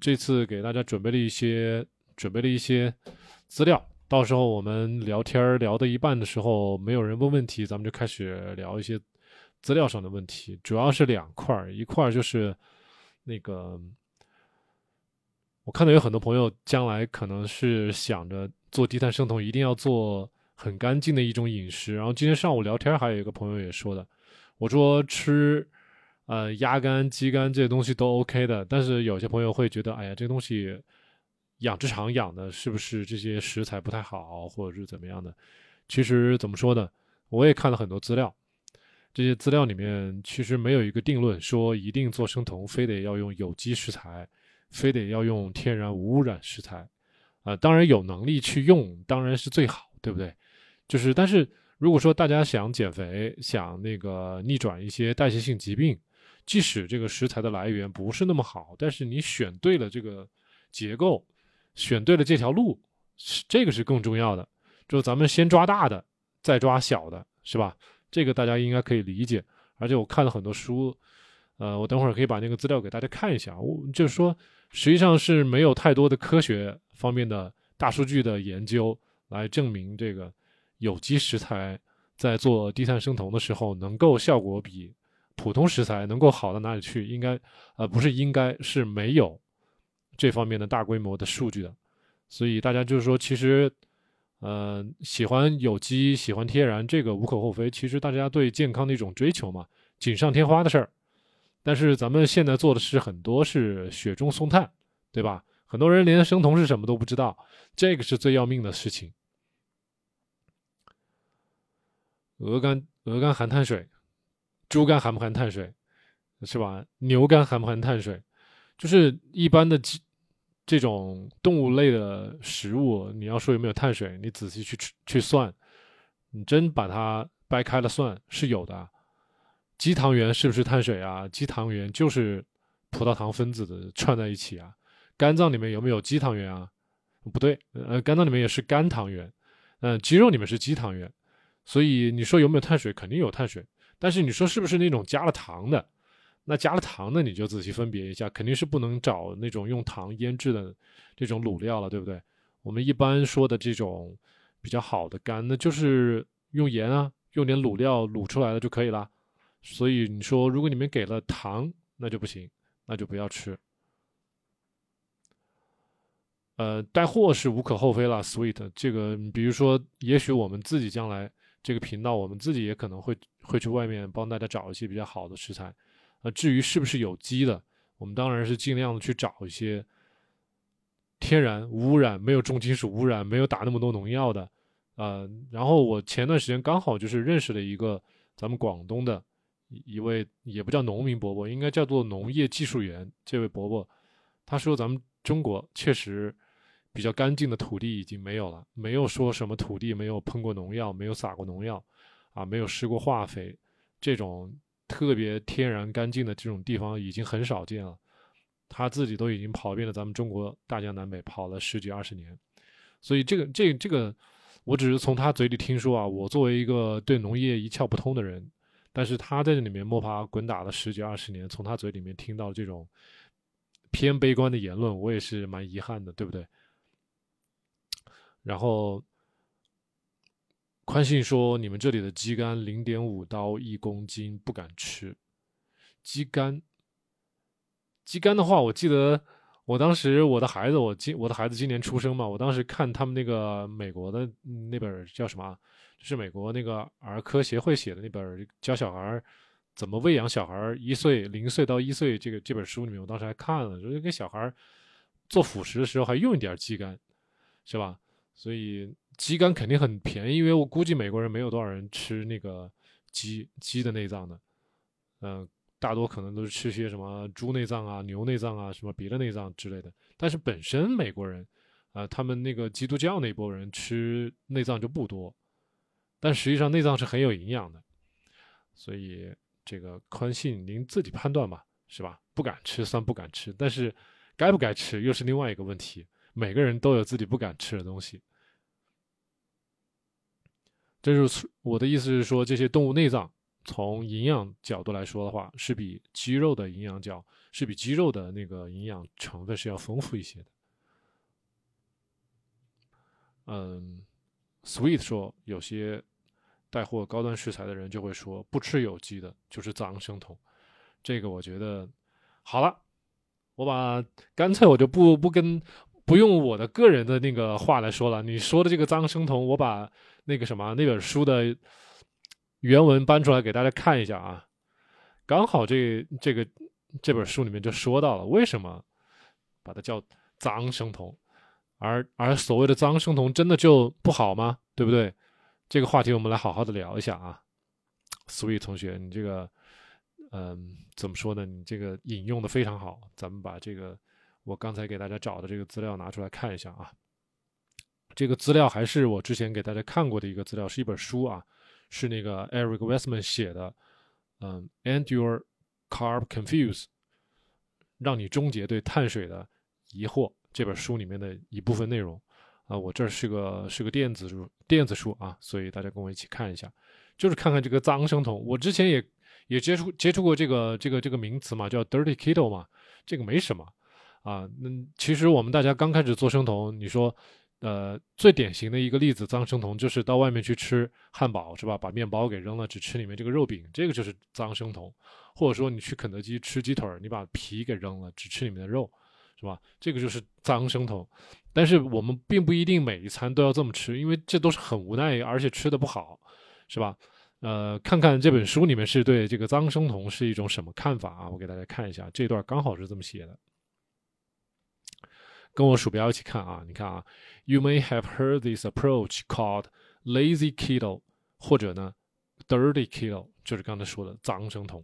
这次给大家准备了一些准备了一些资料，到时候我们聊天聊到一半的时候，没有人问问题，咱们就开始聊一些资料上的问题，主要是两块，一块就是那个。我看到有很多朋友将来可能是想着做低碳生酮，一定要做很干净的一种饮食。然后今天上午聊天，还有一个朋友也说的，我说吃呃鸭肝、鸡肝这些东西都 OK 的，但是有些朋友会觉得，哎呀，这东西养殖场养的是不是这些食材不太好，或者是怎么样的？其实怎么说呢？我也看了很多资料，这些资料里面其实没有一个定论说一定做生酮非得要用有机食材。非得要用天然无污染食材，啊，当然有能力去用，当然是最好，对不对？就是，但是如果说大家想减肥，想那个逆转一些代谢性疾病，即使这个食材的来源不是那么好，但是你选对了这个结构，选对了这条路，这个是更重要的。就咱们先抓大的，再抓小的，是吧？这个大家应该可以理解。而且我看了很多书，呃，我等会儿可以把那个资料给大家看一下。我就是说。实际上是没有太多的科学方面的大数据的研究来证明这个有机食材在做低碳生酮的时候能够效果比普通食材能够好到哪里去？应该呃不是应该是没有这方面的大规模的数据的。所以大家就是说，其实呃喜欢有机、喜欢天然，这个无可厚非。其实大家对健康的一种追求嘛，锦上添花的事儿。但是咱们现在做的是很多是雪中送炭，对吧？很多人连生酮是什么都不知道，这个是最要命的事情。鹅肝，鹅肝含碳水，猪肝含不含碳水？是吧？牛肝含不含碳水？就是一般的鸡这种动物类的食物，你要说有没有碳水，你仔细去去算，你真把它掰开了算，是有的。肌糖原是不是碳水啊？肌糖原就是葡萄糖分子的串在一起啊。肝脏里面有没有肌糖原啊？不对，呃，肝脏里面也是肝糖原。嗯，肌肉里面是肌糖原。所以你说有没有碳水？肯定有碳水。但是你说是不是那种加了糖的？那加了糖的你就仔细分别一下，肯定是不能找那种用糖腌制的这种卤料了，对不对？我们一般说的这种比较好的肝，那就是用盐啊，用点卤料卤出来的就可以了。所以你说，如果你们给了糖，那就不行，那就不要吃。呃，带货是无可厚非了，sweet 这个，比如说，也许我们自己将来这个频道，我们自己也可能会会去外面帮大家找一些比较好的食材。呃，至于是不是有机的，我们当然是尽量的去找一些天然、无污染、没有重金属污染、没有打那么多农药的。呃，然后我前段时间刚好就是认识了一个咱们广东的。一位也不叫农民伯伯，应该叫做农业技术员。这位伯伯他说：“咱们中国确实比较干净的土地已经没有了，没有说什么土地没有喷过农药，没有撒过农药，啊，没有施过化肥，这种特别天然干净的这种地方已经很少见了。他自己都已经跑遍了咱们中国大江南北，跑了十几二十年。所以这个这这个，我只是从他嘴里听说啊。我作为一个对农业一窍不通的人。”但是他在这里面摸爬滚打了十几二十年，从他嘴里面听到这种偏悲观的言论，我也是蛮遗憾的，对不对？然后宽信说：“你们这里的鸡肝零点五刀一公斤，不敢吃。鸡肝，鸡肝的话，我记得我当时我的孩子，我今我的孩子今年出生嘛，我当时看他们那个美国的那本叫什么？”是美国那个儿科协会写的那本教小孩怎么喂养小孩一岁零岁到一岁这个这本书里面，我当时还看了，说给小孩做辅食的时候还用一点鸡肝，是吧？所以鸡肝肯定很便宜，因为我估计美国人没有多少人吃那个鸡鸡的内脏的，嗯，大多可能都是吃些什么猪内脏啊、牛内脏啊、什么别的内脏之类的。但是本身美国人啊，他们那个基督教那波人吃内脏就不多。但实际上内脏是很有营养的，所以这个宽信您自己判断吧，是吧？不敢吃算不敢吃，但是该不该吃又是另外一个问题。每个人都有自己不敢吃的东西。这就是我的意思是说，这些动物内脏从营养角度来说的话，是比鸡肉的营养角是比鸡肉的那个营养成分是要丰富一些的。嗯，Sweet 说有些带货高端食材的人就会说不吃有机的就是脏生酮，这个我觉得好了，我把干脆我就不不跟不用我的个人的那个话来说了，你说的这个脏生酮，我把那个什么那本书的。原文搬出来给大家看一下啊，刚好这这个这本书里面就说到了为什么把它叫脏生酮，而而所谓的脏生酮真的就不好吗？对不对？这个话题我们来好好的聊一下啊，Sweet 同学，你这个嗯怎么说呢？你这个引用的非常好，咱们把这个我刚才给大家找的这个资料拿出来看一下啊，这个资料还是我之前给大家看过的一个资料，是一本书啊。是那个 Eric Westman 写的，嗯，End Your Carb Confuse，让你终结对碳水的疑惑。这本书里面的一部分内容啊，我这是个是个电子书，电子书啊，所以大家跟我一起看一下，就是看看这个脏生酮。我之前也也接触接触过这个这个这个名词嘛，叫 Dirty Keto 嘛，这个没什么啊。那其实我们大家刚开始做生酮，你说。呃，最典型的一个例子，脏生酮就是到外面去吃汉堡，是吧？把面包给扔了，只吃里面这个肉饼，这个就是脏生酮。或者说你去肯德基吃鸡腿，你把皮给扔了，只吃里面的肉，是吧？这个就是脏生酮。但是我们并不一定每一餐都要这么吃，因为这都是很无奈，而且吃的不好，是吧？呃，看看这本书里面是对这个脏生酮是一种什么看法啊？我给大家看一下，这段刚好是这么写的。跟我鼠标一起看啊，你看啊，You may have heard this approach called lazy keto，或者呢，dirty keto，就是刚才说的脏生酮。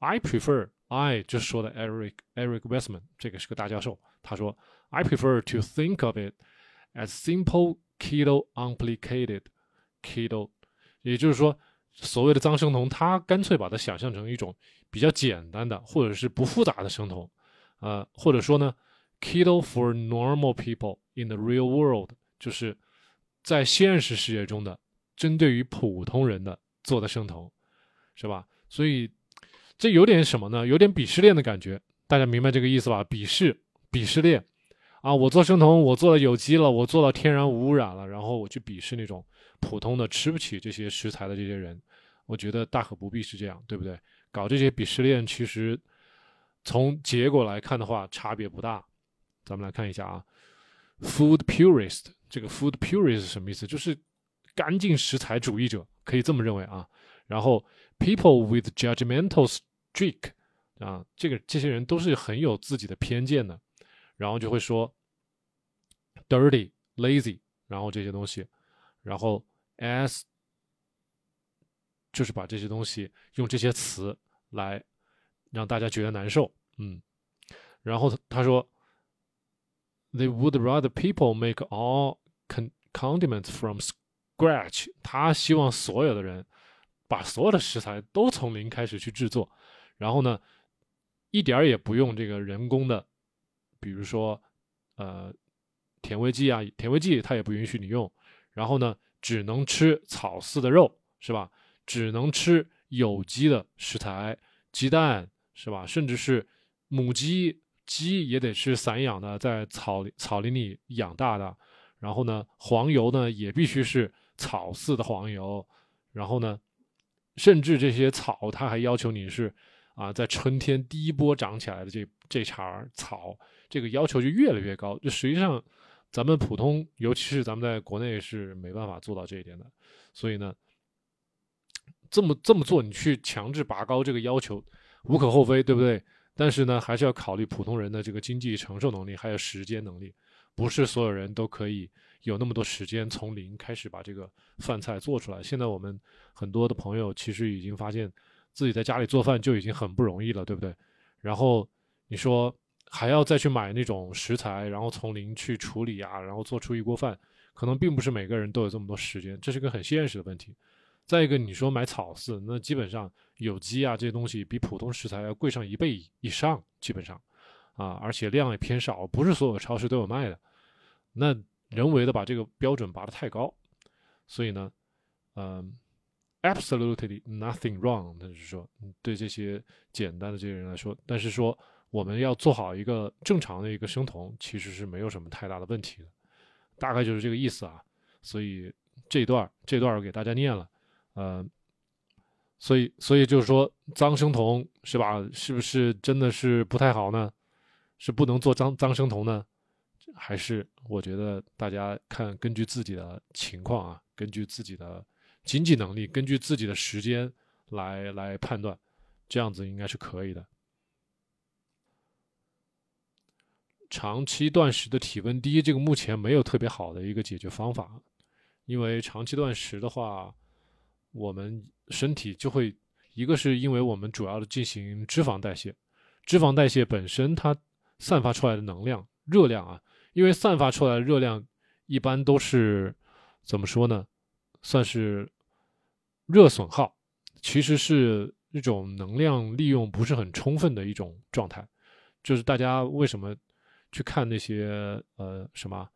I prefer，I 就是说的 Eric Eric Westman，这个是个大教授，他说 I prefer to think of it as simple keto unplicated keto，也就是说，所谓的脏生酮，他干脆把它想象成一种比较简单的或者是不复杂的生酮，呃，或者说呢。Keto for normal people in the real world，就是在现实世界中的针对于普通人的做的生酮，是吧？所以这有点什么呢？有点鄙视链的感觉，大家明白这个意思吧？鄙视鄙视链啊！我做生酮，我做了有机了，我做到天然无污染了，然后我去鄙视那种普通的吃不起这些食材的这些人，我觉得大可不必是这样，对不对？搞这些鄙视链，其实从结果来看的话，差别不大。咱们来看一下啊，food purist 这个 food purist 什么意思？就是干净食材主义者，可以这么认为啊。然后 people with judgmental streak 啊，这个这些人都是很有自己的偏见的，然后就会说 dirty lazy，然后这些东西，然后 as 就是把这些东西用这些词来让大家觉得难受，嗯，然后他说。They would rather people make all condiments from scratch。他希望所有的人把所有的食材都从零开始去制作，然后呢，一点儿也不用这个人工的，比如说呃甜味剂啊，甜味剂它也不允许你用。然后呢，只能吃草饲的肉，是吧？只能吃有机的食材，鸡蛋，是吧？甚至是母鸡。鸡也得是散养的，在草草林里养大的。然后呢，黄油呢也必须是草饲的黄油。然后呢，甚至这些草，它还要求你是啊，在春天第一波长起来的这这茬草，这个要求就越来越高。就实际上，咱们普通，尤其是咱们在国内是没办法做到这一点的。所以呢，这么这么做，你去强制拔高这个要求，无可厚非，对不对？但是呢，还是要考虑普通人的这个经济承受能力，还有时间能力，不是所有人都可以有那么多时间从零开始把这个饭菜做出来。现在我们很多的朋友其实已经发现自己在家里做饭就已经很不容易了，对不对？然后你说还要再去买那种食材，然后从零去处理啊，然后做出一锅饭，可能并不是每个人都有这么多时间，这是个很现实的问题。再一个，你说买草饲，那基本上有机啊这些东西比普通食材要贵上一倍以上，基本上，啊，而且量也偏少，不是所有超市都有卖的。那人为的把这个标准拔得太高，所以呢，嗯 absolutely nothing wrong，他就是说对这些简单的这些人来说，但是说我们要做好一个正常的一个生酮，其实是没有什么太大的问题的，大概就是这个意思啊。所以这段这段我给大家念了，呃，所以所以就是说脏生酮是吧？是不是真的是不太好呢？是不能做脏脏生酮呢？还是我觉得大家看根据自己的情况啊，根据自己的。经济能力根据自己的时间来来判断，这样子应该是可以的。长期断食的体温低，这个目前没有特别好的一个解决方法，因为长期断食的话，我们身体就会一个是因为我们主要的进行脂肪代谢，脂肪代谢本身它散发出来的能量热量啊，因为散发出来的热量一般都是怎么说呢？算是。热损耗其实是一种能量利用不是很充分的一种状态，就是大家为什么去看那些呃什么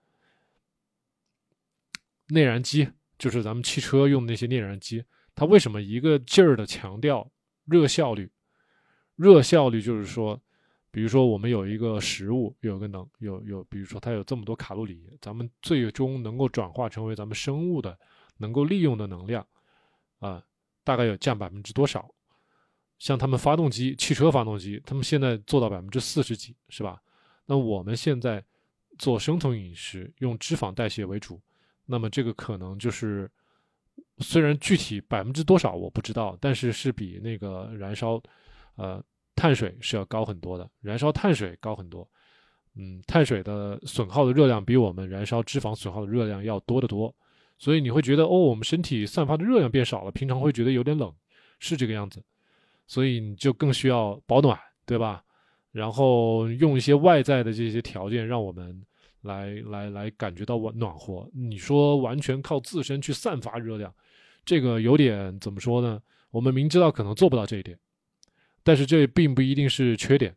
内燃机，就是咱们汽车用那些内燃机，它为什么一个劲儿的强调热效率？热效率就是说，比如说我们有一个食物，有个能有有，比如说它有这么多卡路里，咱们最终能够转化成为咱们生物的能够利用的能量。啊，大概有降百分之多少？像他们发动机、汽车发动机，他们现在做到百分之四十几，是吧？那我们现在做生酮饮食，用脂肪代谢为主，那么这个可能就是，虽然具体百分之多少我不知道，但是是比那个燃烧，呃，碳水是要高很多的。燃烧碳水高很多，嗯，碳水的损耗的热量比我们燃烧脂肪损耗的热量要多得多。所以你会觉得哦，我们身体散发的热量变少了，平常会觉得有点冷，是这个样子。所以你就更需要保暖，对吧？然后用一些外在的这些条件，让我们来来来感觉到暖暖和。你说完全靠自身去散发热量，这个有点怎么说呢？我们明知道可能做不到这一点，但是这并不一定是缺点。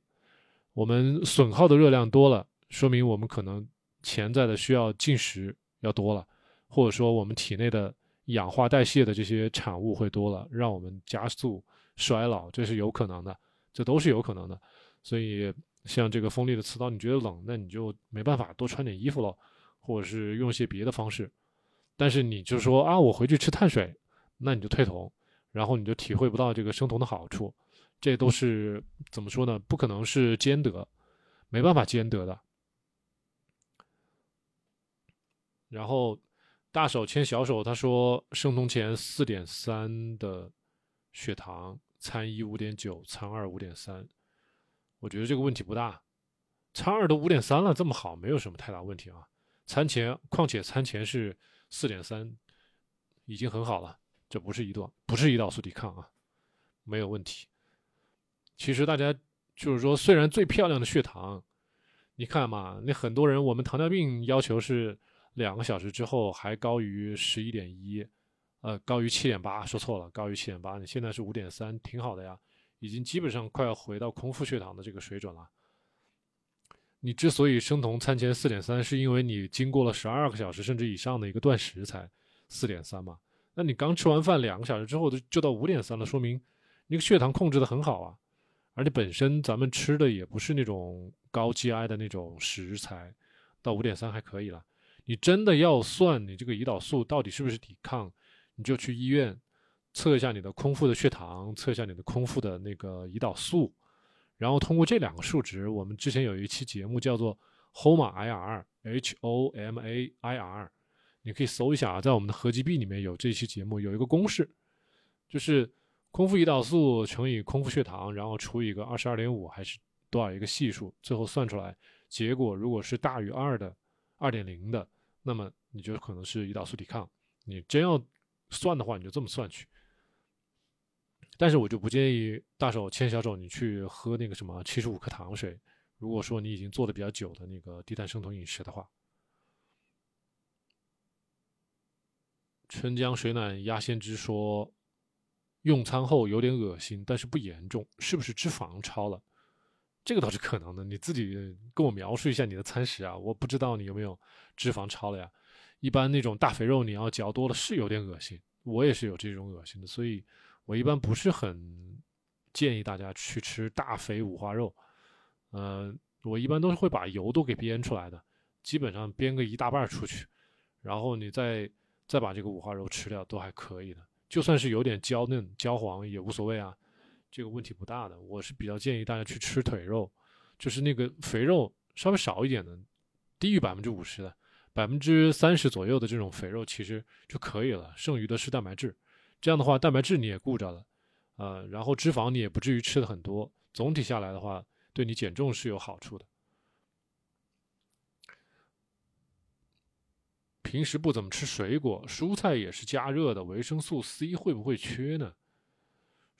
我们损耗的热量多了，说明我们可能潜在的需要进食要多了。或者说，我们体内的氧化代谢的这些产物会多了，让我们加速衰老，这是有可能的，这都是有可能的。所以，像这个锋利的刺刀，你觉得冷，那你就没办法多穿点衣服了，或者是用一些别的方式。但是，你就说啊，我回去吃碳水，那你就退酮，然后你就体会不到这个生酮的好处。这都是怎么说呢？不可能是兼得，没办法兼得的。然后。大手牵小手，他说生酮前四点三的血糖，餐一五点九，餐二五点三。我觉得这个问题不大，餐二都五点三了，这么好，没有什么太大问题啊。餐前，况且餐前是四点三，已经很好了，这不是胰岛，不是胰岛素抵抗啊，没有问题。其实大家就是说，虽然最漂亮的血糖，你看嘛，那很多人我们糖尿病要求是。两个小时之后还高于十一点一，呃，高于七点八，说错了，高于七点八。你现在是五点三，挺好的呀，已经基本上快要回到空腹血糖的这个水准了。你之所以生酮餐前四点三，是因为你经过了十二个小时甚至以上的一个断食才四点三嘛？那你刚吃完饭两个小时之后就就到五点三了，说明那个血糖控制的很好啊。而且本身咱们吃的也不是那种高 GI 的那种食材，到五点三还可以了。你真的要算你这个胰岛素到底是不是抵抗，你就去医院测一下你的空腹的血糖，测一下你的空腹的那个胰岛素，然后通过这两个数值，我们之前有一期节目叫做 HOMA-IR，H O M A I R，你可以搜一下啊，在我们的合集 B 里面有这期节目，有一个公式，就是空腹胰岛素乘以空腹血糖，然后除以一个二十二点五还是多少一个系数，最后算出来结果如果是大于二的。二点零的，那么你就可能是胰岛素抵抗。你真要算的话，你就这么算去。但是我就不建议大手牵小手你去喝那个什么七十五克糖水。如果说你已经做的比较久的那个低碳生酮饮食的话，春江水暖鸭先知说，用餐后有点恶心，但是不严重，是不是脂肪超了？这个倒是可能的，你自己跟我描述一下你的餐食啊，我不知道你有没有脂肪超了呀。一般那种大肥肉你要嚼多了是有点恶心，我也是有这种恶心的，所以我一般不是很建议大家去吃大肥五花肉。嗯，我一般都是会把油都给煸出来的，基本上煸个一大半出去，然后你再再把这个五花肉吃掉都还可以的，就算是有点焦嫩焦黄也无所谓啊，这个问题不大的。我是比较建议大家去吃腿肉，就是那个肥肉稍微少一点的，低于百分之五十的。百分之三十左右的这种肥肉其实就可以了，剩余的是蛋白质。这样的话，蛋白质你也顾着了，呃，然后脂肪你也不至于吃的很多。总体下来的话，对你减重是有好处的。平时不怎么吃水果，蔬菜也是加热的，维生素 C 会不会缺呢？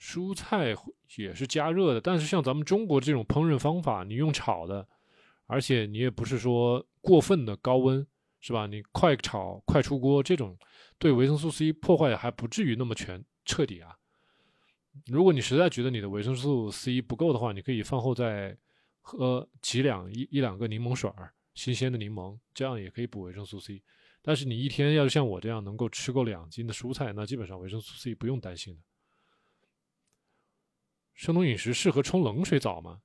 蔬菜也是加热的，但是像咱们中国这种烹饪方法，你用炒的，而且你也不是说过分的高温。是吧？你快炒快出锅这种，对维生素 C 破坏还不至于那么全彻底啊。如果你实在觉得你的维生素 C 不够的话，你可以饭后再喝几两一一两个柠檬水儿，新鲜的柠檬，这样也可以补维生素 C。但是你一天要是像我这样能够吃够两斤的蔬菜，那基本上维生素 C 不用担心的。生酮饮食适合冲冷水澡吗？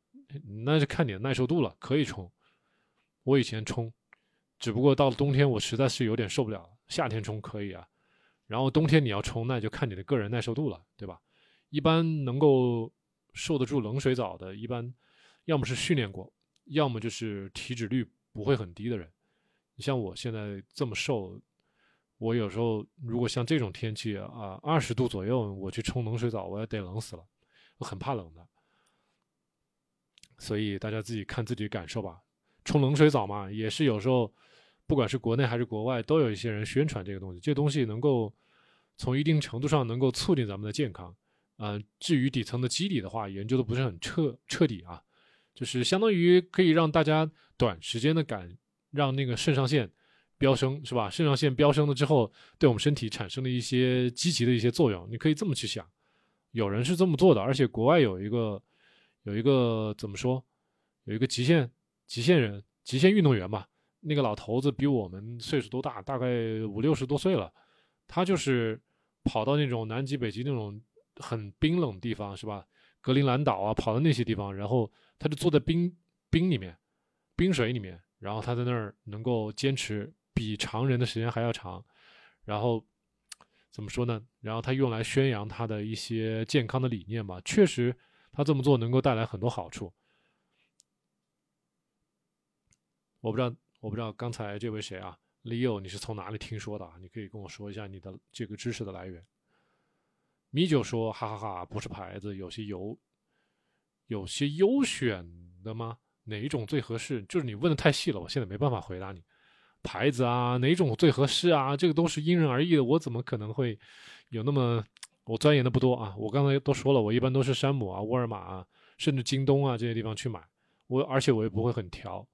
那就看你的耐受度了，可以冲。我以前冲。只不过到了冬天，我实在是有点受不了。夏天冲可以啊，然后冬天你要冲，那就看你的个人耐受度了，对吧？一般能够受得住冷水澡的，一般要么是训练过，要么就是体脂率不会很低的人。你像我现在这么瘦，我有时候如果像这种天气啊，二十度左右，我去冲冷水澡，我也得冷死了。我很怕冷的，所以大家自己看自己感受吧。冲冷水澡嘛，也是有时候。不管是国内还是国外，都有一些人宣传这个东西。这东西能够从一定程度上能够促进咱们的健康。嗯，至于底层的机理的话，研究的不是很彻彻底啊。就是相当于可以让大家短时间的感让那个肾上腺飙升，是吧？肾上腺飙升了之后，对我们身体产生了一些积极的一些作用。你可以这么去想，有人是这么做的，而且国外有一个有一个怎么说？有一个极限极限人、极限运动员吧。那个老头子比我们岁数都大，大概五六十多岁了。他就是跑到那种南极、北极那种很冰冷地方，是吧？格陵兰岛啊，跑到那些地方，然后他就坐在冰冰里面、冰水里面，然后他在那儿能够坚持比常人的时间还要长。然后怎么说呢？然后他用来宣扬他的一些健康的理念吧。确实，他这么做能够带来很多好处。我不知道。我不知道刚才这位谁啊，Leo，你是从哪里听说的啊？你可以跟我说一下你的这个知识的来源。米酒说：“哈哈哈，不是牌子，有些优，有些优选的吗？哪一种最合适？就是你问的太细了，我现在没办法回答你。牌子啊，哪种最合适啊？这个都是因人而异的，我怎么可能会有那么……我钻研的不多啊。我刚才都说了，我一般都是山姆啊、沃尔玛啊，甚至京东啊这些地方去买。我而且我也不会很挑。”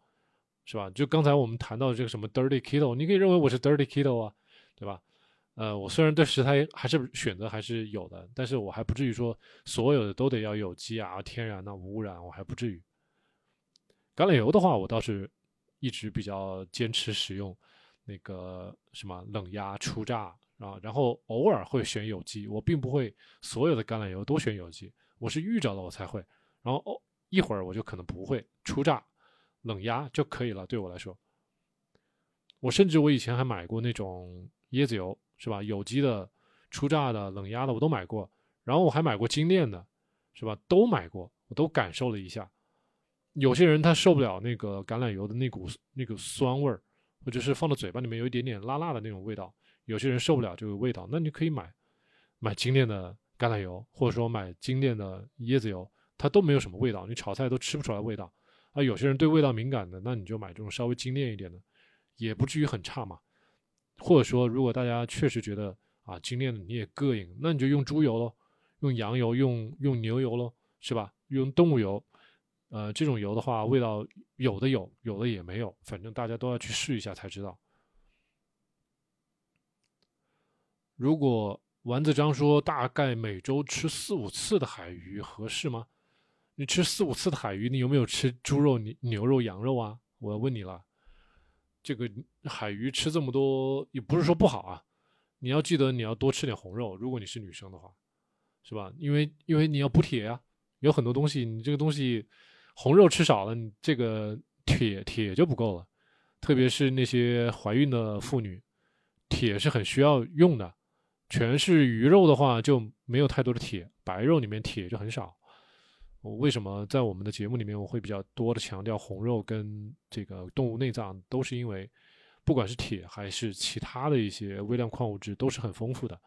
是吧？就刚才我们谈到这个什么 dirty keto，你可以认为我是 dirty keto 啊，对吧？呃，我虽然对食材还是选择还是有的，但是我还不至于说所有的都得要有机啊、天然的、无污染，我还不至于。橄榄油的话，我倒是一直比较坚持使用那个什么冷压初榨啊，然后偶尔会选有机，我并不会所有的橄榄油都选有机，我是遇着了我才会，然后哦一会儿我就可能不会初榨。冷压就可以了，对我来说。我甚至我以前还买过那种椰子油，是吧？有机的、初榨的、冷压的我都买过。然后我还买过精炼的，是吧？都买过，我都感受了一下。有些人他受不了那个橄榄油的那股那个酸味儿，或者是放到嘴巴里面有一点点辣辣的那种味道。有些人受不了这个味道，那你可以买买精炼的橄榄油，或者说买精炼的椰子油，它都没有什么味道，你炒菜都吃不出来味道。啊，有些人对味道敏感的，那你就买这种稍微精炼一点的，也不至于很差嘛。或者说，如果大家确实觉得啊精炼的你也膈应，那你就用猪油喽，用羊油，用用牛油喽，是吧？用动物油，呃，这种油的话，味道有的有，有的也没有，反正大家都要去试一下才知道。如果丸子章说大概每周吃四五次的海鱼合适吗？你吃四五次的海鱼，你有没有吃猪肉、牛牛肉、羊肉啊？我要问你了，这个海鱼吃这么多也不是说不好啊。你要记得你要多吃点红肉，如果你是女生的话，是吧？因为因为你要补铁呀，有很多东西你这个东西红肉吃少了，你这个铁铁就不够了，特别是那些怀孕的妇女，铁是很需要用的。全是鱼肉的话就没有太多的铁，白肉里面铁就很少。我为什么在我们的节目里面我会比较多的强调红肉跟这个动物内脏，都是因为不管是铁还是其他的一些微量矿物质都是很丰富的。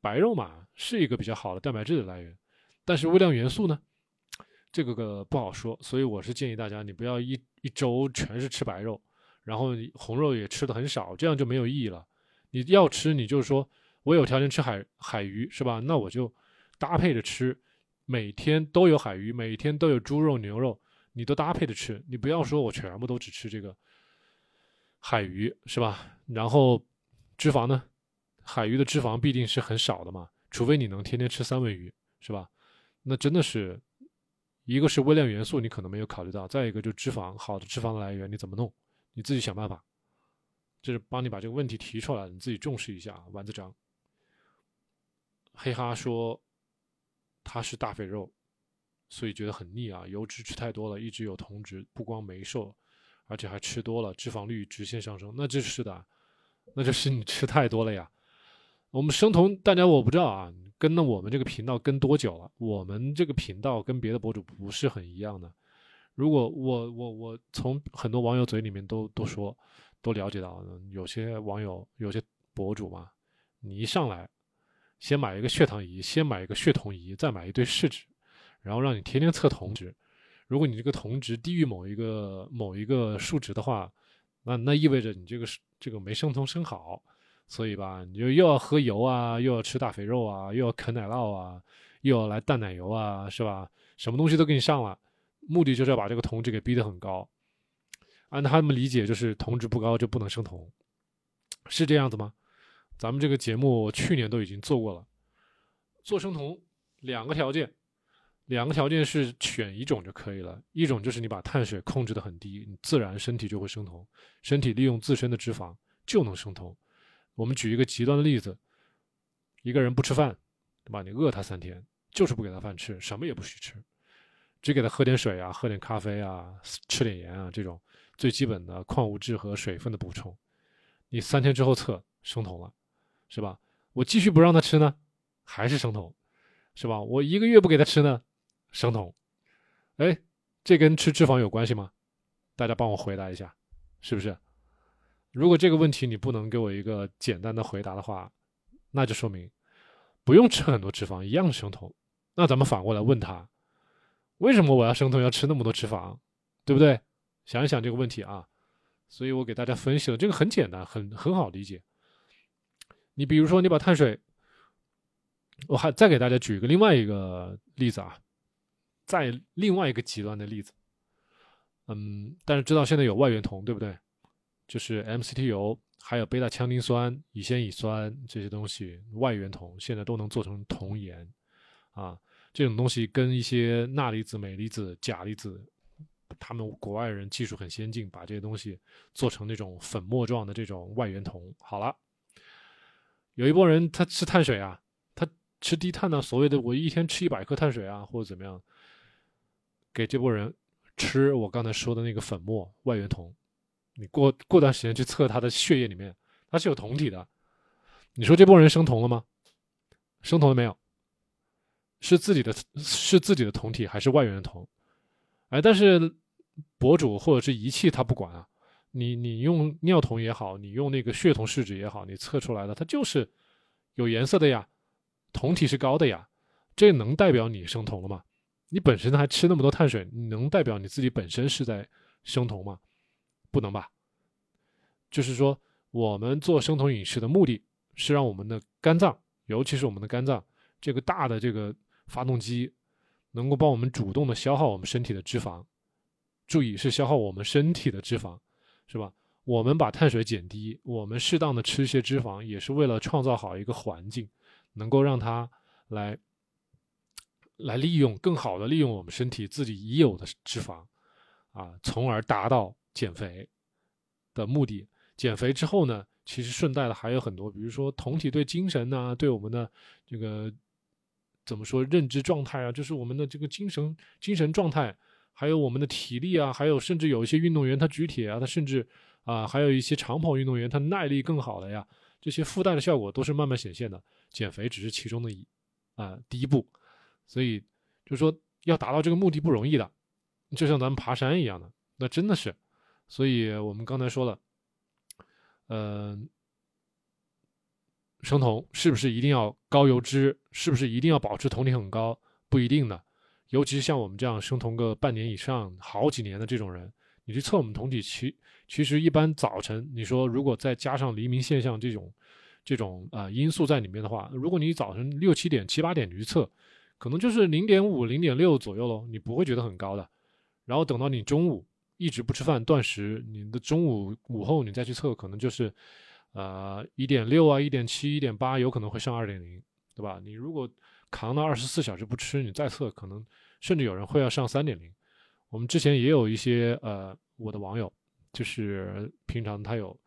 白肉嘛是一个比较好的蛋白质的来源，但是微量元素呢，这个个不好说。所以我是建议大家，你不要一一周全是吃白肉，然后红肉也吃的很少，这样就没有意义了。你要吃，你就是说。我有条件吃海海鱼是吧？那我就搭配着吃，每天都有海鱼，每天都有猪肉、牛肉，你都搭配着吃。你不要说我全部都只吃这个海鱼是吧？然后脂肪呢？海鱼的脂肪必定是很少的嘛，除非你能天天吃三文鱼是吧？那真的是一个是微量元素你可能没有考虑到，再一个就脂肪好的脂肪的来源你怎么弄？你自己想办法。就是帮你把这个问题提出来，你自己重视一下。丸子章。黑哈说他是大肥肉，所以觉得很腻啊，油脂吃太多了，一直有酮值，不光没瘦，而且还吃多了，脂肪率直线上升。那这是的，那就是你吃太多了呀。我们生酮，大家我不知道啊，跟了我们这个频道跟多久了？我们这个频道跟别的博主不是很一样的。如果我我我从很多网友嘴里面都都说，都了解到，有些网友有些博主嘛，你一上来。先买一个血糖仪，先买一个血酮仪，再买一堆试纸，然后让你天天测酮值。如果你这个酮值低于某一个某一个数值的话，那那意味着你这个这个没生酮生好。所以吧，你就又要喝油啊，又要吃大肥肉啊，又要啃奶酪啊，又要来淡奶油啊，是吧？什么东西都给你上了，目的就是要把这个酮值给逼得很高。按他们理解，就是酮值不高就不能生酮，是这样子吗？咱们这个节目去年都已经做过了，做生酮两个条件，两个条件是选一种就可以了。一种就是你把碳水控制的很低，你自然身体就会生酮，身体利用自身的脂肪就能生酮。我们举一个极端的例子，一个人不吃饭，对吧？你饿他三天，就是不给他饭吃，什么也不许吃，只给他喝点水啊，喝点咖啡啊，吃点盐啊，这种最基本的矿物质和水分的补充。你三天之后测生酮了。是吧？我继续不让他吃呢，还是生酮，是吧？我一个月不给他吃呢，生酮。哎，这跟吃脂肪有关系吗？大家帮我回答一下，是不是？如果这个问题你不能给我一个简单的回答的话，那就说明不用吃很多脂肪，一样生酮。那咱们反过来问他，为什么我要生酮要吃那么多脂肪，对不对？想一想这个问题啊。所以我给大家分析了，这个很简单，很很好理解。你比如说，你把碳水，我还再给大家举一个另外一个例子啊，在另外一个极端的例子，嗯，但是知道现在有外源酮，对不对？就是 MCT 油，还有贝塔羟丁酸、乙酰乙酸这些东西，外源酮现在都能做成酮盐啊。这种东西跟一些钠离子、镁离子、钾离子，他们国外人技术很先进，把这些东西做成那种粉末状的这种外源酮。好了。有一波人他吃碳水啊，他吃低碳呢，所谓的我一天吃一百克碳水啊，或者怎么样，给这波人吃我刚才说的那个粉末外源酮，你过过段时间去测他的血液里面，他是有酮体的，你说这波人生酮了吗？生酮了没有？是自己的，是自己的酮体还是外源酮？哎，但是博主或者是仪器他不管啊。你你用尿酮也好，你用那个血酮试纸也好，你测出来的它就是有颜色的呀，酮体是高的呀，这能代表你生酮了吗？你本身还吃那么多碳水，你能代表你自己本身是在生酮吗？不能吧。就是说，我们做生酮饮食的目的是让我们的肝脏，尤其是我们的肝脏这个大的这个发动机，能够帮我们主动的消耗我们身体的脂肪。注意，是消耗我们身体的脂肪。是吧？我们把碳水减低，我们适当的吃一些脂肪，也是为了创造好一个环境，能够让它来来利用更好的利用我们身体自己已有的脂肪，啊，从而达到减肥的目的。减肥之后呢，其实顺带的还有很多，比如说酮体对精神呐、对我们的这个怎么说认知状态啊，就是我们的这个精神精神状态，还有我们的体力啊，还有甚至有一些运动员他举铁啊，他甚至啊还有一些长跑运动员他耐力更好了呀，这些附带的效果都是慢慢显现的。减肥只是其中的一啊第一步，所以就说要达到这个目的不容易的，就像咱们爬山一样的，那真的是。所以我们刚才说了，嗯、生酮是不是一定要高油脂？是不是一定要保持酮体很高？不一定的。尤其是像我们这样生酮个半年以上、好几年的这种人，你去测我们酮体，其其实一般早晨，你说如果再加上黎明现象这种这种啊、呃因素在里面的话，如果你早晨六七点、七八点你去测，可能就是零点五、零点六左右喽，你不会觉得很高的。然后等到你中午一直不吃饭断食，你的中午午后你再去测，可能就是呃一点六啊、一点七、一点八，有可能会上二点零，对吧？你如果扛到二十四小时不吃，你再测，可能甚至有人会要上三点零。我们之前也有一些呃我的网友，就是平常他有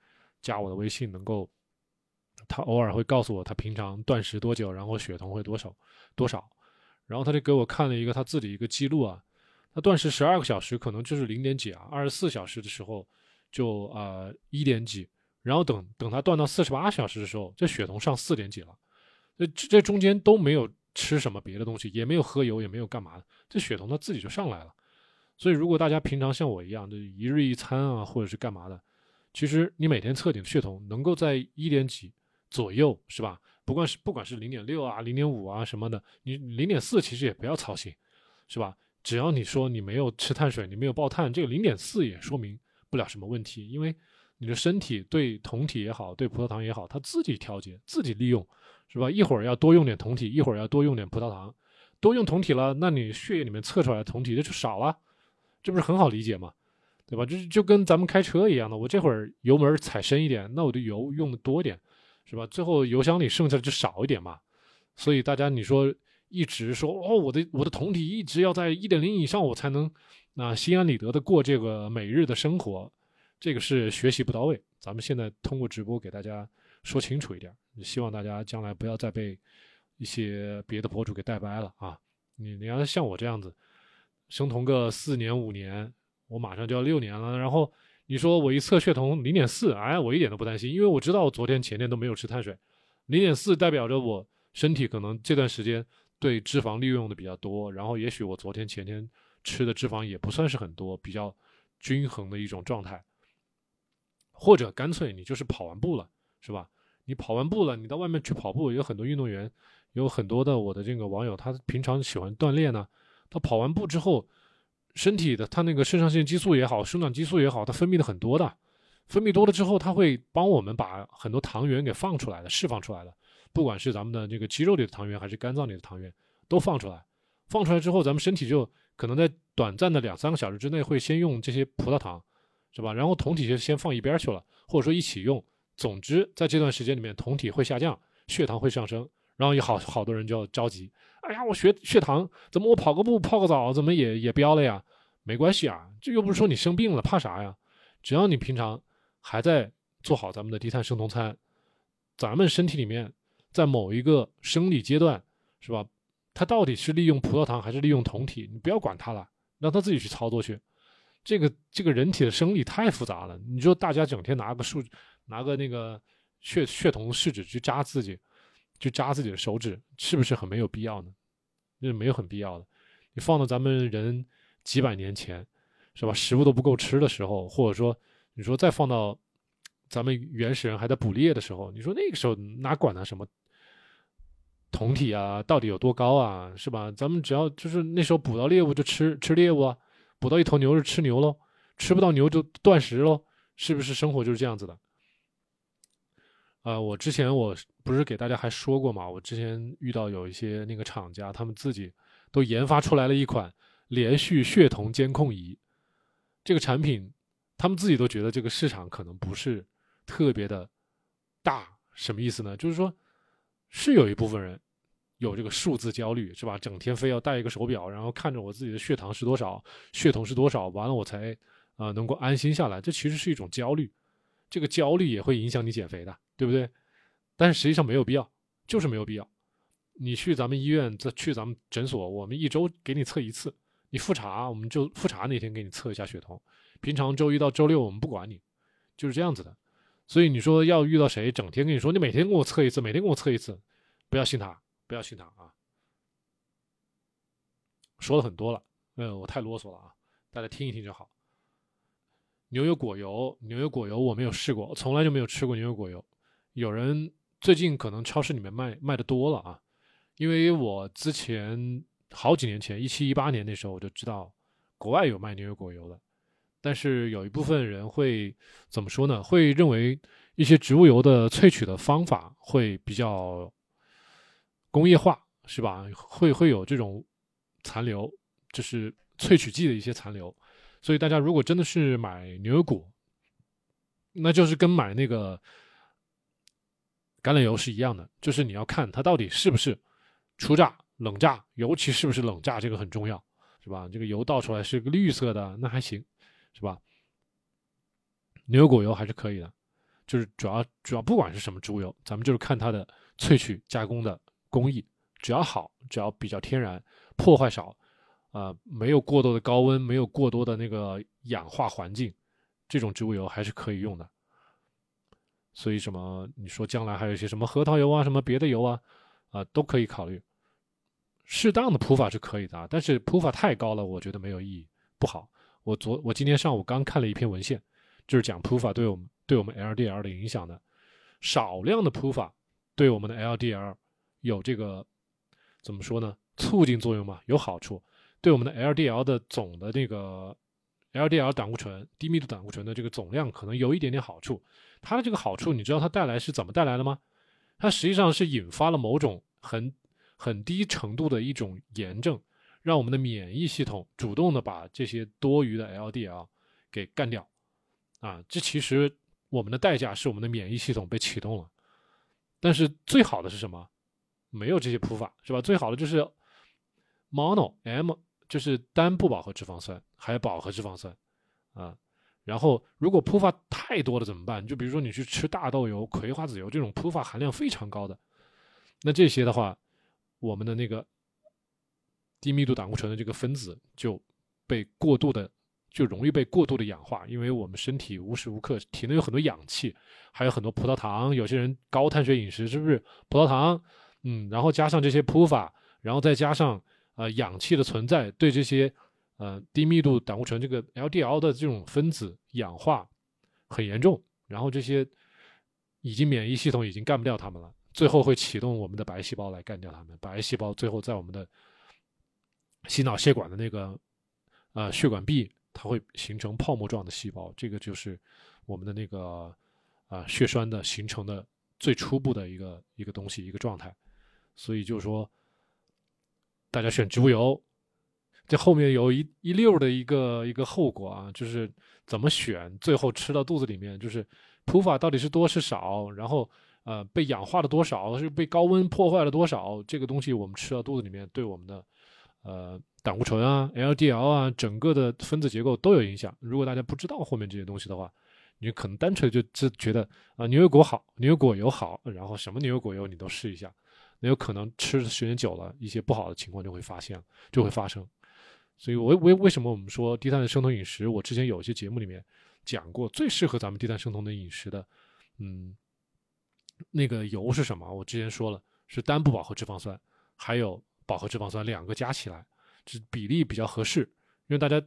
加我的微信，能够他偶尔会告诉我他平常断食多久，然后血酮会多少多少，然后他就给我看了一个他自己一个记录啊，他断食十二个小时可能就是零点几啊，二十四小时的时候就呃一点几，然后等等他断到四十八小时的时候，这血酮上四点几了，这这中间都没有吃什么别的东西，也没有喝油，也没有干嘛的，这血酮它自己就上来了。所以如果大家平常像我一样，就一日一餐啊，或者是干嘛的，其实你每天测点血酮能够在一点几左右，是吧？不管是不管是零点六啊、零点五啊什么的，你零点四其实也不要操心，是吧？只要你说你没有吃碳水，你没有爆碳，这个零点四也说明不了什么问题，因为你的身体对酮体也好，对葡萄糖也好，它自己调节、自己利用，是吧？一会儿要多用点酮体，一会儿要多用点葡萄糖，多用酮体了，那你血液里面测出来酮体这就少了，这不是很好理解吗？对吧？这就跟咱们开车一样的，我这会儿油门踩深一点，那我的油用的多一点，是吧？最后油箱里剩下的就少一点嘛。所以大家你说一直说哦，我的我的酮体一直要在一点零以上，我才能啊、心安理得的过这个每日的生活，这个是学习不到位。咱们现在通过直播给大家说清楚一点，希望大家将来不要再被一些别的博主给带歪了啊！你你要像我这样子，生酮个四年五年，我马上就要六年了，然后你说我一测血酮零点四，哎，我一点都不担心，因为我知道我昨天前天都没有吃碳水，零点四代表着我身体可能这段时间对脂肪利用的比较多，然后也许我昨天前天吃的脂肪也不算是很多，比较均衡的一种状态，或者干脆你就是跑完步了，是吧？你跑完步了，你到外面去跑步，有很多运动员，有很多的我的这个网友，他平常喜欢锻炼呢，他跑完步之后，身体的他那个肾上腺激素也好，生长激素也好，它分泌的很多的，分泌多了之后，它会帮我们把很多糖原给放出来的，释放出来的，不管是咱们的这个肌肉里的糖原，还是肝脏里的糖原，都放出来。放出来之后，咱们身体就可能在短暂的两三个小时之内，会先用这些葡萄糖，是吧？然后酮体就先放一边去了，或者说一起用。总之，在这段时间里面，酮体会下降，血糖会上升，然后有好好多人就着急，哎呀，我血血糖怎么我跑个步泡个澡怎么也也飙了呀？没关系啊，这又不是说你生病了，怕啥呀？只要你平常还在做好咱们的低碳生酮餐，咱们身体里面在某一个生理阶段，是吧？它到底是利用葡萄糖还是利用酮体？你不要管它了，让它自己去操作去。这个这个人体的生理太复杂了，你说大家整天拿个数拿个那个血血酮试纸去扎自己，去扎自己的手指，是不是很没有必要呢？这没有很必要的。你放到咱们人几百年前，是吧？食物都不够吃的时候，或者说你说再放到咱们原始人还在捕猎的时候，你说那个时候哪管它什么酮体啊，到底有多高啊，是吧？咱们只要就是那时候捕到猎物就吃吃猎物啊，捕到一头牛就吃牛喽，吃不到牛就断食喽，是不是生活就是这样子的？啊、我之前我不是给大家还说过嘛，我之前遇到有一些那个厂家，他们自己都研发出来了一款连续血酮监控仪，这个产品他们自己都觉得这个市场可能不是特别的大，什么意思呢？就是说是有一部分人有这个数字焦虑，是吧？整天非要戴一个手表，然后看着我自己的血糖是多少，血酮是多少，完了我才啊、能够安心下来。这其实是一种焦虑，这个焦虑也会影响你减肥的，对不对？但是实际上没有必要，就是没有必要。你去咱们医院，再去咱们诊所，我们一周给你测一次。你复查，我们就复查那天给你测一下血酮。平常周一到周六我们不管你，就是这样子的。所以你说要遇到谁整天跟你说你每天给我测一次，每天给我测一次，不要信他，不要信他啊！说了很多了，嗯，我太啰嗦了啊，大家听一听就好。牛油果油，牛油果油我没有试过，从来就没有吃过牛油果油。有人最近可能超市里面卖卖的多了啊。因为我之前好几年前，一七一八年那时候我就知道，国外有卖牛油果油的，但是有一部分人会怎么说呢？会认为一些植物油的萃取的方法会比较工业化，是吧？会会有这种残留，就是萃取剂的一些残留，所以大家如果真的是买牛油果，那就是跟买那个橄榄油是一样的，就是你要看它到底是不是。初榨、冷榨，尤其是不是冷榨，这个很重要，是吧？这个油倒出来是个绿色的，那还行，是吧？牛油果油还是可以的，就是主要主要不管是什么植物油，咱们就是看它的萃取加工的工艺，只要好，只要比较天然，破坏少，啊，没有过多的高温，没有过多的那个氧化环境，这种植物油还是可以用的。所以什么？你说将来还有一些什么核桃油啊，什么别的油啊？啊，都可以考虑，适当的普法是可以的啊，但是普法太高了，我觉得没有意义，不好。我昨我今天上午刚看了一篇文献，就是讲普法对我们对我们 LDL 的影响的，少量的普法对我们的 LDL 有这个怎么说呢？促进作用嘛，有好处，对我们的 LDL 的总的这个 LDL 胆固醇、低密度胆固醇的这个总量可能有一点点好处。它的这个好处，你知道它带来是怎么带来的吗？它实际上是引发了某种很很低程度的一种炎症，让我们的免疫系统主动的把这些多余的 LDL 给干掉，啊，这其实我们的代价是我们的免疫系统被启动了。但是最好的是什么？没有这些普法是吧？最好的就是 mono M，就是单不饱和脂肪酸，还有饱和脂肪酸，啊。然后，如果铺发太多了怎么办？就比如说你去吃大豆油、葵花籽油这种铺发含量非常高的，那这些的话，我们的那个低密度胆固醇的这个分子就被过度的，就容易被过度的氧化，因为我们身体无时无刻体内有很多氧气，还有很多葡萄糖。有些人高碳水饮食是不是葡萄糖？嗯，然后加上这些铺发，然后再加上呃氧气的存在，对这些。呃，低密度胆固醇这个 LDL 的这种分子氧化很严重，然后这些已经免疫系统已经干不掉它们了，最后会启动我们的白细胞来干掉它们。白细胞最后在我们的心脑血管的那个呃血管壁，它会形成泡沫状的细胞，这个就是我们的那个啊血栓的形成的最初步的一个一个东西一个状态。所以就是说，大家选植物油。这后面有一一溜的一个一个后果啊，就是怎么选，最后吃到肚子里面，就是普法到底是多是少，然后呃被氧化了多少，是被高温破坏了多少，这个东西我们吃到肚子里面，对我们的呃胆固醇啊、LDL 啊，整个的分子结构都有影响。如果大家不知道后面这些东西的话，你可能单纯就就觉得啊牛油果好，牛油果油好，然后什么牛油果油你都试一下，那有可能吃的时间久了，一些不好的情况就会发现，就会发生。所以，我为为什么我们说低碳的生酮饮食？我之前有一些节目里面讲过，最适合咱们低碳生酮的饮食的，嗯，那个油是什么？我之前说了，是单不饱和脂肪酸，还有饱和脂肪酸两个加起来，这比例比较合适。因为大家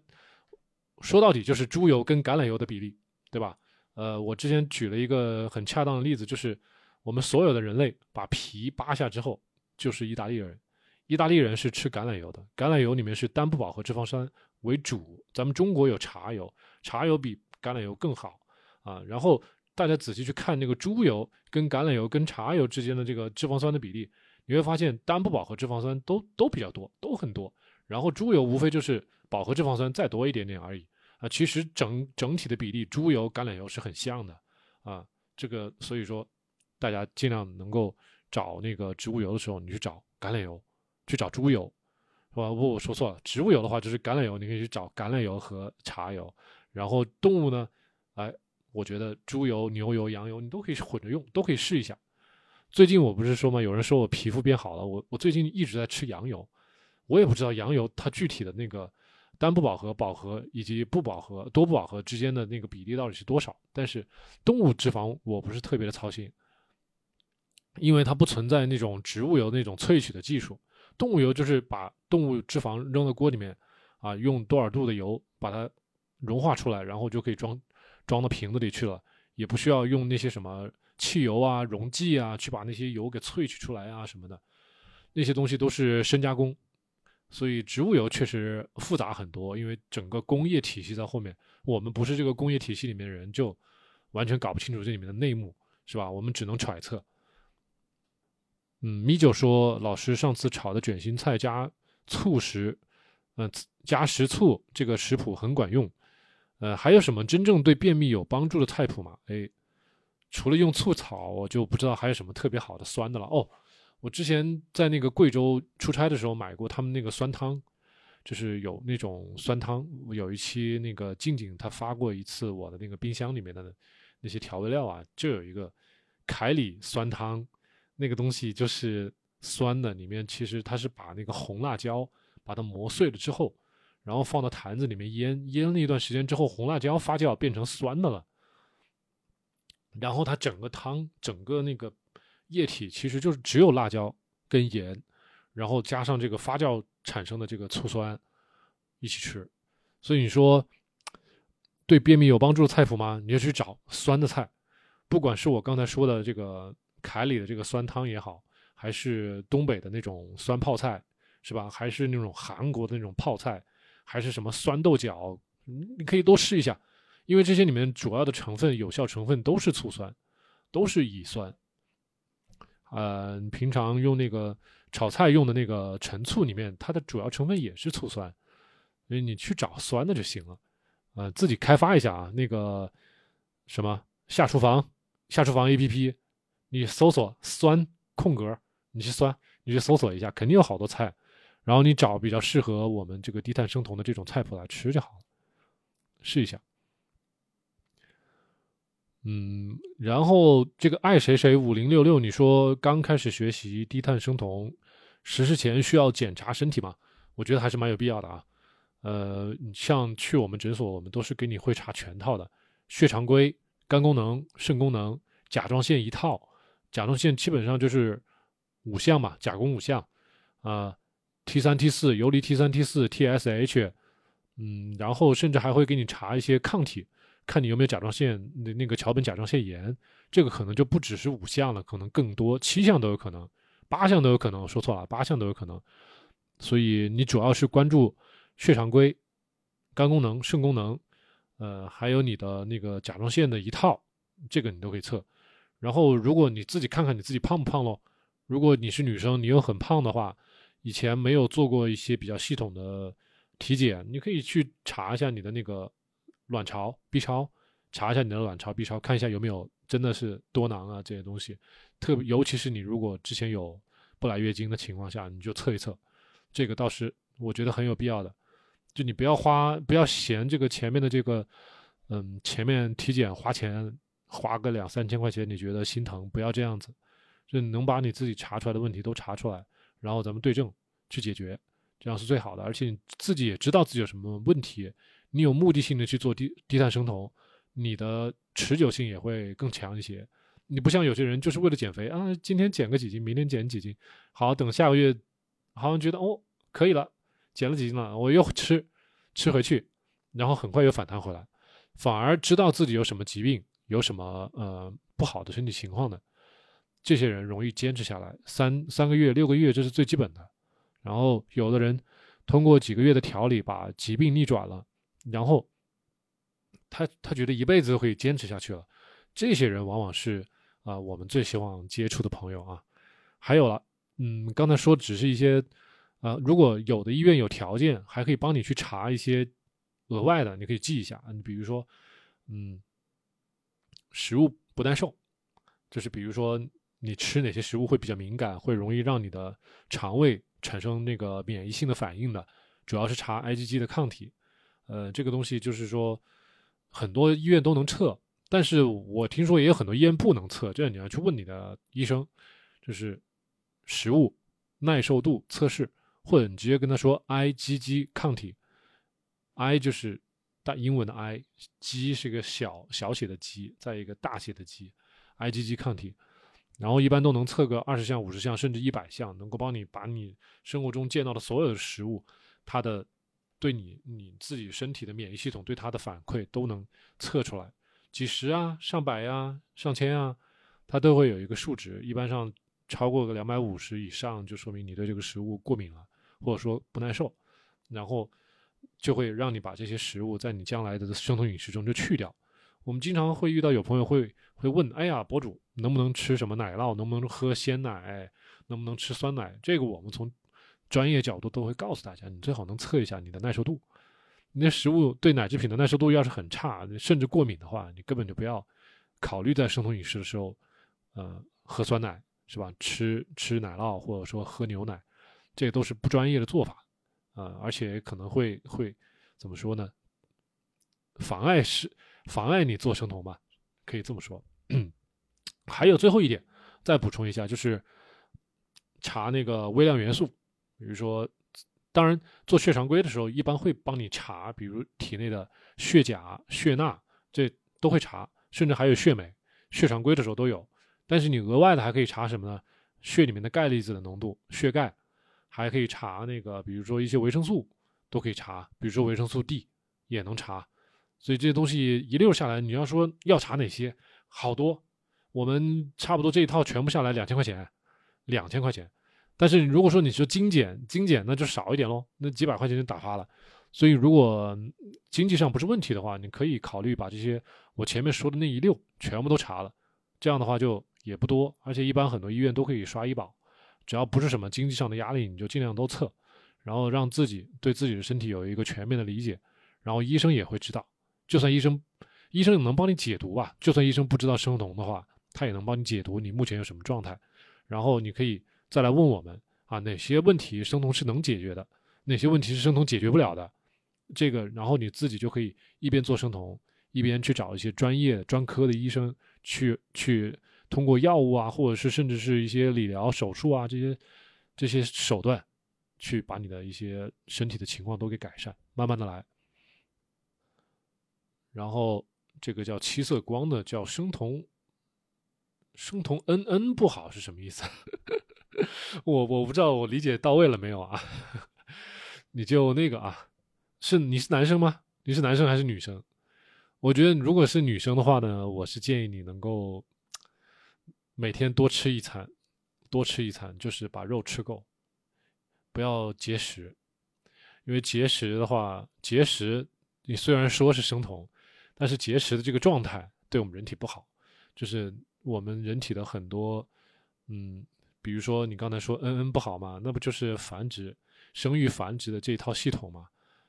说到底就是猪油跟橄榄油的比例，对吧？呃，我之前举了一个很恰当的例子，就是我们所有的人类把皮扒下之后，就是意大利人。意大利人是吃橄榄油的，橄榄油里面是单不饱和脂肪酸为主。咱们中国有茶油，茶油比橄榄油更好啊。然后大家仔细去看那个猪油跟橄榄油跟茶油之间的这个脂肪酸的比例，你会发现单不饱和脂肪酸都都比较多，都很多。然后猪油无非就是饱和脂肪酸再多一点点而已啊。其实整整体的比例，猪油、橄榄油是很像的啊。这个所以说，大家尽量能够找那个植物油的时候，你去找橄榄油。去找猪油，是吧？不，我说错了。植物油的话就是橄榄油，你可以去找橄榄油和茶油。然后动物呢，哎，我觉得猪油、牛油、羊油你都可以混着用，都可以试一下。最近我不是说嘛？有人说我皮肤变好了，我我最近一直在吃羊油，我也不知道羊油它具体的那个单不饱和、饱和以及不饱和、多不饱和之间的那个比例到底是多少。但是动物脂肪我不是特别的操心，因为它不存在那种植物油那种萃取的技术。动物油就是把动物脂肪扔到锅里面，啊，用多少度的油把它融化出来，然后就可以装装到瓶子里去了，也不需要用那些什么。汽油啊，溶剂啊，去把那些油给萃取出来啊，什么的，那些东西都是深加工，所以植物油确实复杂很多，因为整个工业体系在后面，我们不是这个工业体系里面的人，就完全搞不清楚这里面的内幕，是吧？我们只能揣测。嗯，米酒说，老师上次炒的卷心菜加醋时，嗯，加食醋这个食谱很管用。呃，还有什么真正对便秘有帮助的菜谱吗？哎。除了用醋炒，我就不知道还有什么特别好的酸的了。哦，我之前在那个贵州出差的时候买过他们那个酸汤，就是有那种酸汤。有一期那个静静她发过一次我的那个冰箱里面的那些调味料啊，就有一个凯里酸汤，那个东西就是酸的，里面其实它是把那个红辣椒把它磨碎了之后，然后放到坛子里面腌，腌了一段时间之后，红辣椒发酵变成酸的了。然后它整个汤，整个那个液体其实就是只有辣椒跟盐，然后加上这个发酵产生的这个醋酸一起吃。所以你说对便秘有帮助的菜谱吗？你就去找酸的菜，不管是我刚才说的这个凯里的这个酸汤也好，还是东北的那种酸泡菜，是吧？还是那种韩国的那种泡菜，还是什么酸豆角，你可以多试一下。因为这些里面主要的成分、有效成分都是醋酸，都是乙酸。呃，平常用那个炒菜用的那个陈醋里面，它的主要成分也是醋酸，所以你去找酸的就行了。呃，自己开发一下啊，那个什么下厨房、下厨房 APP，你搜索酸空格，你去酸，你去搜索一下，肯定有好多菜，然后你找比较适合我们这个低碳生酮的这种菜谱来吃就好了，试一下。嗯，然后这个爱谁谁五零六六，你说刚开始学习低碳生酮，实施前需要检查身体吗？我觉得还是蛮有必要的啊。呃，像去我们诊所，我们都是给你会查全套的，血常规、肝功能、肾功能、甲状腺一套。甲状腺基本上就是五项嘛，甲功五项啊，T 三 T 四游离 T 三 T 四 TSH，嗯，然后甚至还会给你查一些抗体。看你有没有甲状腺那那个桥本甲状腺炎，这个可能就不只是五项了，可能更多，七项都有可能，八项都有可能，说错了，八项都有可能。所以你主要是关注血常规、肝功能、肾功能，呃，还有你的那个甲状腺的一套，这个你都可以测。然后如果你自己看看你自己胖不胖喽，如果你是女生，你又很胖的话，以前没有做过一些比较系统的体检，你可以去查一下你的那个。卵巢、B 超，查一下你的卵巢、B 超，看一下有没有真的是多囊啊这些东西。特别尤其是你如果之前有不来月经的情况下，你就测一测，这个倒是我觉得很有必要的。就你不要花，不要嫌这个前面的这个，嗯，前面体检花钱花个两三千块钱，你觉得心疼，不要这样子。就能把你自己查出来的问题都查出来，然后咱们对症去解决，这样是最好的。而且你自己也知道自己有什么问题。你有目的性的去做低低碳生酮，你的持久性也会更强一些。你不像有些人就是为了减肥啊，今天减个几斤，明天减几斤，好等下个月，好像觉得哦可以了，减了几斤了，我又吃吃回去，然后很快又反弹回来，反而知道自己有什么疾病，有什么呃不好的身体情况的，这些人容易坚持下来，三三个月、六个月这是最基本的。然后有的人通过几个月的调理，把疾病逆转了。然后，他他觉得一辈子会坚持下去了。这些人往往是啊，我们最希望接触的朋友啊。还有了，嗯，刚才说只是一些啊，如果有的医院有条件，还可以帮你去查一些额外的，你可以记一下。你比如说，嗯，食物不耐受，就是比如说你吃哪些食物会比较敏感，会容易让你的肠胃产生那个免疫性的反应的，主要是查 IgG 的抗体。呃，这个东西就是说，很多医院都能测，但是我听说也有很多医院不能测，这你要去问你的医生，就是食物耐受度测试，或者你直接跟他说 IgG 抗体，I 就是大英文的 I，G 是一个小小写的 G，再一个大写的 G，IgG 抗体，然后一般都能测个二十项、五十项，甚至一百项，能够帮你把你生活中见到的所有的食物，它的对你你自己身体的免疫系统对它的反馈都能测出来。几十啊，上百呀，上千啊，它都会有一个数值，一般上超过个两百五十以上，就说明你对这个食物过敏了，或者说不耐受，然后就会让你把这些食物在你将来的生酮饮食中就去掉。我们经常会遇到有朋友会会问，哎呀，博主能不能吃什么奶酪？能不能喝鲜奶？能不能吃酸奶？这个我们从专业角度都会告诉大家，你最好能测一下你的耐受度。你那食物对奶制品的耐受度要是很差，甚至过敏的话，你根本就不要考虑在生酮饮食的时候，呃，喝酸奶是吧？吃吃奶酪或者说喝牛奶，这都是不专业的做法啊，而且可能会会怎么说呢？妨碍是妨碍你做生酮吧，可以这么说。还有最后一点，再补充一下，就是查那个微量元素，比如说。当然，做血常规的时候，一般会帮你查，比如体内的血钾、血钠，这都会查，甚至还有血镁。血常规的时候都有。但是你额外的还可以查什么呢？血里面的钙离子的浓度，血钙，还可以查那个，比如说一些维生素都可以查，比如说维生素 D 也能查。所以这些东西一溜下来，你要说要查哪些，好多。我们差不多这一套全部下来两千块钱，两千块钱。但是如果说你说精简，精简那就少一点喽，那几百块钱就打发了。所以如果经济上不是问题的话，你可以考虑把这些我前面说的那一溜全部都查了，这样的话就也不多，而且一般很多医院都可以刷医保，只要不是什么经济上的压力，你就尽量都测，然后让自己对自己的身体有一个全面的理解，然后医生也会知道，就算医生医生能帮你解读吧，就算医生不知道生酮的话，他也能帮你解读你目前有什么状态，然后你可以。再来问我们啊，哪些问题生酮是能解决的，哪些问题是生酮解决不了的？这个，然后你自己就可以一边做生酮，一边去找一些专业专科的医生，去去通过药物啊，或者是甚至是一些理疗、手术啊这些这些手段，去把你的一些身体的情况都给改善，慢慢的来。然后这个叫七色光的叫生酮，生酮 N N 不好是什么意思？我我不知道我理解到位了没有啊？你就那个啊，是你是男生吗？你是男生还是女生？我觉得如果是女生的话呢，我是建议你能够每天多吃一餐，多吃一餐，就是把肉吃够，不要节食，因为节食的话，节食你虽然说是生酮，但是节食的这个状态对我们人体不好，就是我们人体的很多嗯。比如说，你刚才说 N N 不好嘛，那不就是繁殖、生育、繁殖的这一套系统嘛，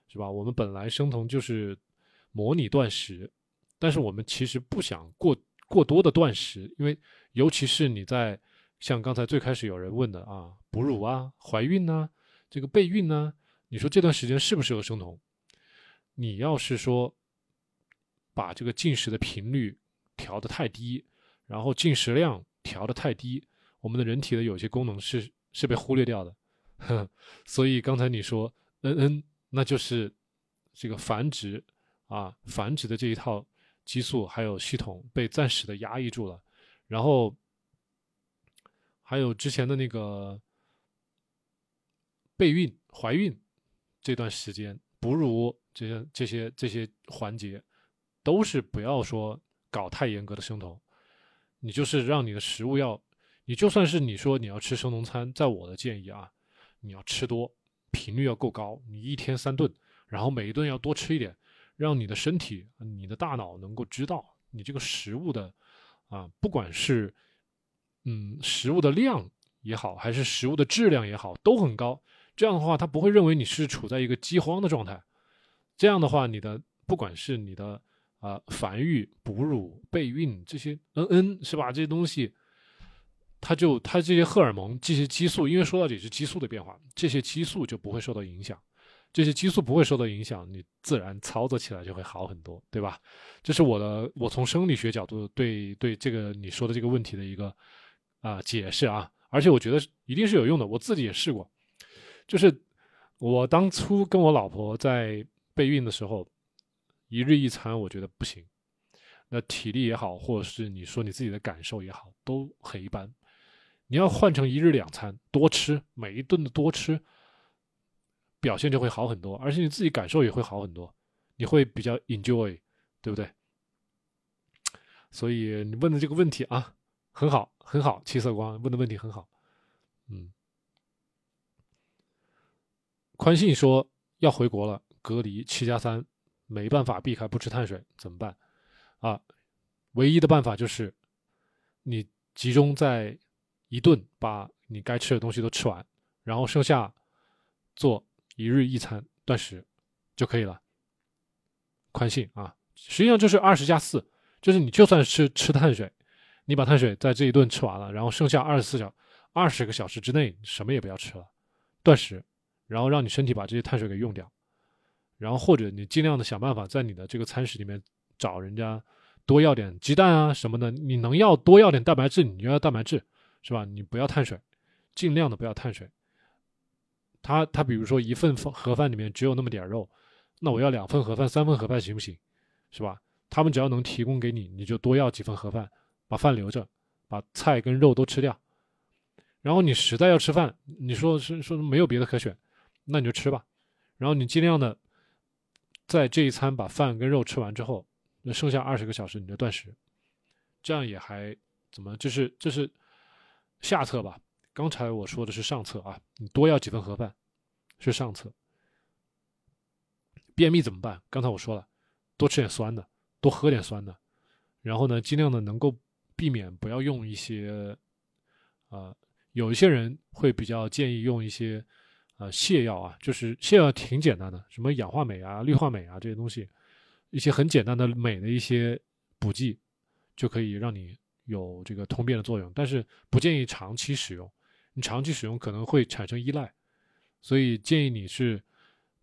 是吧？我们本来生酮就是模拟断食，但是我们其实不想过过多的断食，因为尤其是你在像刚才最开始有人问的啊，哺乳啊、怀孕呐、这个备孕呐，你说这段时间适不适合生酮？你要是说把这个进食的频率调得太低，然后进食量调得太低。我们的人体的有些功能是是被忽略掉的，所以刚才你说嗯嗯那就是这个繁殖啊，繁殖的这一套激素还有系统被暂时的压抑住了，然后还有之前的那个备孕、怀孕这段时间，哺乳这些这些这些环节，都是不要说搞太严格的生酮，你就是让你的食物要。你就算是你说你要吃生酮餐，在我的建议啊，你要吃多，频率要够高，你一天三顿，然后每一顿要多吃一点，让你的身体、你的大脑能够知道你这个食物的啊，不管是嗯食物的量也好，还是食物的质量也好，都很高。这样的话，他不会认为你是处在一个饥荒的状态。这样的话，你的不管是你的啊繁育、哺乳、备孕这些，嗯嗯，是吧？这些东西。它就它这些荷尔蒙、这些激素，因为说到底是激素的变化，这些激素就不会受到影响，这些激素不会受到影响，你自然操作起来就会好很多，对吧？这是我的，我从生理学角度对对这个你说的这个问题的一个啊解释啊，而且我觉得一定是有用的，我自己也试过，就是我当初跟我老婆在备孕的时候，一日一餐我觉得不行，那体力也好，或者是你说你自己的感受也好，都很一般。你要换成一日两餐，多吃每一顿的多吃。表现就会好很多，而且你自己感受也会好很多，你会比较 enjoy，对不对？所以你问的这个问题啊，很好，很好，七色光问的问题很好，嗯。宽信说要回国了，隔离七加三，没办法避开不吃碳水，怎么办？啊，唯一的办法就是你集中在一顿把你该吃的东西都吃完，然后剩下做。一日一餐断食就可以了，宽信啊，实际上就是二十加四，就是你就算吃吃碳水，你把碳水在这一顿吃完了，然后剩下二十四小二十个小时之内什么也不要吃了，断食，然后让你身体把这些碳水给用掉，然后或者你尽量的想办法在你的这个餐食里面找人家多要点鸡蛋啊什么的，你能要多要点蛋白质你就要蛋白质，是吧？你不要碳水，尽量的不要碳水。他他比如说一份盒饭里面只有那么点肉，那我要两份盒饭、三份盒饭行不行？是吧？他们只要能提供给你，你就多要几份盒饭，把饭留着，把菜跟肉都吃掉。然后你实在要吃饭，你说是说没有别的可选，那你就吃吧。然后你尽量的在这一餐把饭跟肉吃完之后，那剩下二十个小时你就断食，这样也还怎么？这是这是下策吧？刚才我说的是上策啊，你多要几份盒饭，是上策。便秘怎么办？刚才我说了，多吃点酸的，多喝点酸的，然后呢，尽量的能够避免不要用一些，啊，有一些人会比较建议用一些，呃，泻药啊，就是泻药挺简单的，什么氧化镁啊、氯化镁啊这些东西，一些很简单的镁的一些补剂，就可以让你有这个通便的作用，但是不建议长期使用。你长期使用可能会产生依赖，所以建议你是，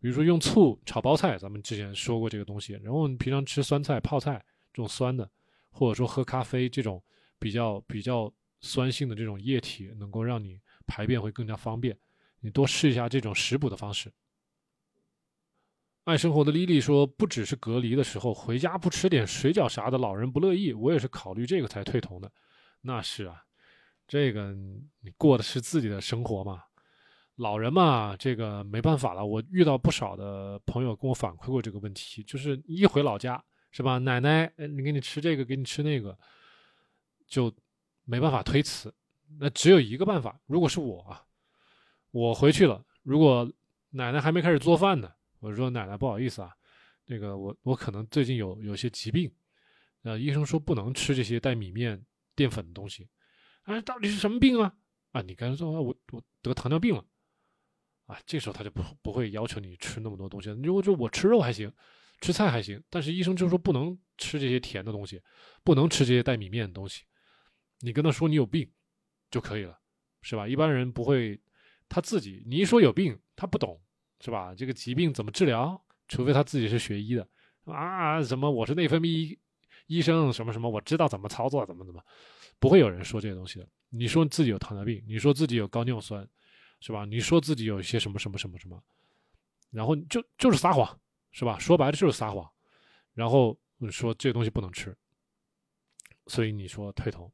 比如说用醋炒包菜，咱们之前说过这个东西。然后你平常吃酸菜、泡菜这种酸的，或者说喝咖啡这种比较比较酸性的这种液体，能够让你排便会更加方便。你多试一下这种食补的方式。爱生活的莉莉说，不只是隔离的时候回家不吃点水饺啥的，老人不乐意。我也是考虑这个才退酮的。那是啊。这个你过的是自己的生活嘛？老人嘛，这个没办法了。我遇到不少的朋友跟我反馈过这个问题，就是一回老家是吧？奶奶，你给你吃这个，给你吃那个，就没办法推辞。那只有一个办法，如果是我啊，我回去了，如果奶奶还没开始做饭呢，我说奶奶不好意思啊，那个我我可能最近有有些疾病，呃，医生说不能吃这些带米面淀粉的东西。哎，到底是什么病啊？啊，你刚才说我我得糖尿病了，啊，这时候他就不不会要求你吃那么多东西。如果说我吃肉还行，吃菜还行，但是医生就说不能吃这些甜的东西，不能吃这些带米面的东西。你跟他说你有病就可以了，是吧？一般人不会，他自己你一说有病，他不懂，是吧？这个疾病怎么治疗？除非他自己是学医的啊，什么我是内分泌医生，什么什么，我知道怎么操作，怎么怎么。不会有人说这些东西的。你说自己有糖尿病，你说自己有高尿酸，是吧？你说自己有一些什么什么什么什么，然后就就是撒谎，是吧？说白了就是撒谎，然后说这东西不能吃，所以你说退酮，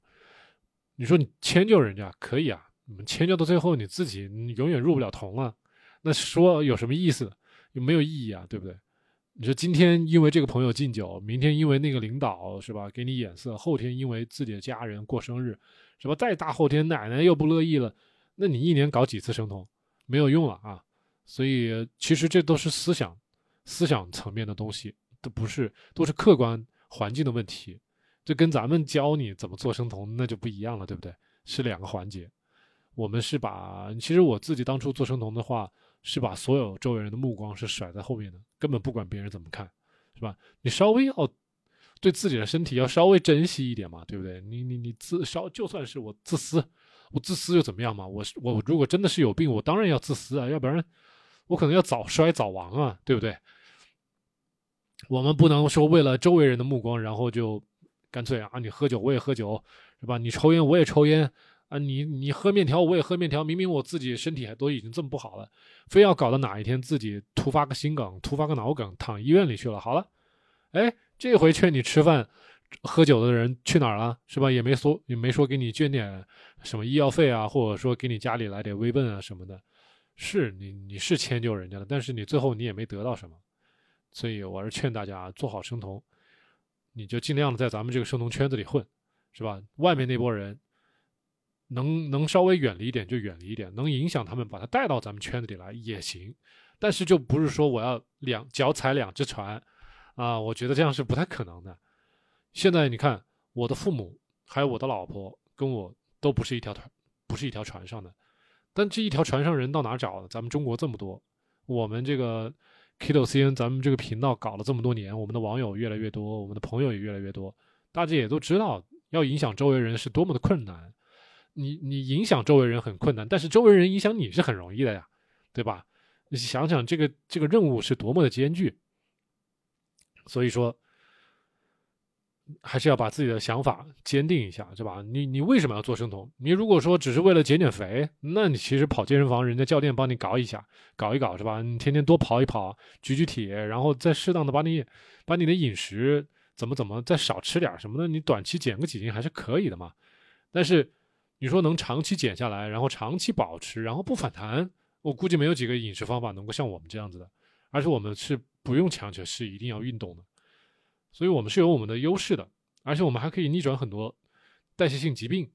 你说你迁就人家可以啊，你们迁就到最后你自己永远入不了酮了，那说有什么意思？有没有意义啊？对不对？你说今天因为这个朋友敬酒，明天因为那个领导是吧给你眼色，后天因为自己的家人过生日，是吧？再大后天奶奶又不乐意了，那你一年搞几次生酮没有用了啊！所以其实这都是思想、思想层面的东西，都不是都是客观环境的问题，这跟咱们教你怎么做生酮那就不一样了，对不对？是两个环节。我们是把，其实我自己当初做生酮的话。是把所有周围人的目光是甩在后面的，根本不管别人怎么看，是吧？你稍微要对自己的身体要稍微珍惜一点嘛，对不对？你你你自稍就算是我自私，我自私又怎么样嘛？我我如果真的是有病，我当然要自私啊，要不然我可能要早衰早亡啊，对不对？我们不能说为了周围人的目光，然后就干脆啊，你喝酒我也喝酒，是吧？你抽烟我也抽烟啊，你你喝面条我也喝面条。明明我自己身体还都已经这么不好了，非要搞到哪一天自己突发个心梗、突发个脑梗，躺医院里去了。好了，哎，这回劝你吃饭、喝酒的人去哪儿了？是吧？也没说也没说给你捐点什么医药费啊，或者说给你家里来点微奔啊什么的。是你你是迁就人家了，但是你最后你也没得到什么。所以我是劝大家做好生酮，你就尽量的在咱们这个生酮圈子里混，是吧？外面那波人能能稍微远离一点就远离一点，能影响他们把他带到咱们圈子里来也行，但是就不是说我要两脚踩两只船啊，我觉得这样是不太可能的。现在你看，我的父母还有我的老婆跟我都不是一条船，不是一条船上的，但这一条船上人到哪找呢？咱们中国这么多，我们这个。Kido CN，咱们这个频道搞了这么多年，我们的网友越来越多，我们的朋友也越来越多，大家也都知道，要影响周围人是多么的困难。你你影响周围人很困难，但是周围人影响你是很容易的呀，对吧？你想想这个这个任务是多么的艰巨，所以说。还是要把自己的想法坚定一下，是吧？你你为什么要做生酮？你如果说只是为了减减肥，那你其实跑健身房，人家教练帮你搞一下，搞一搞，是吧？你天天多跑一跑，举举铁，然后再适当的把你把你的饮食怎么怎么再少吃点什么的，你短期减个几斤还是可以的嘛。但是你说能长期减下来，然后长期保持，然后不反弹，我估计没有几个饮食方法能够像我们这样子的，而且我们是不用强求是一定要运动的。所以我们是有我们的优势的，而且我们还可以逆转很多代谢性疾病，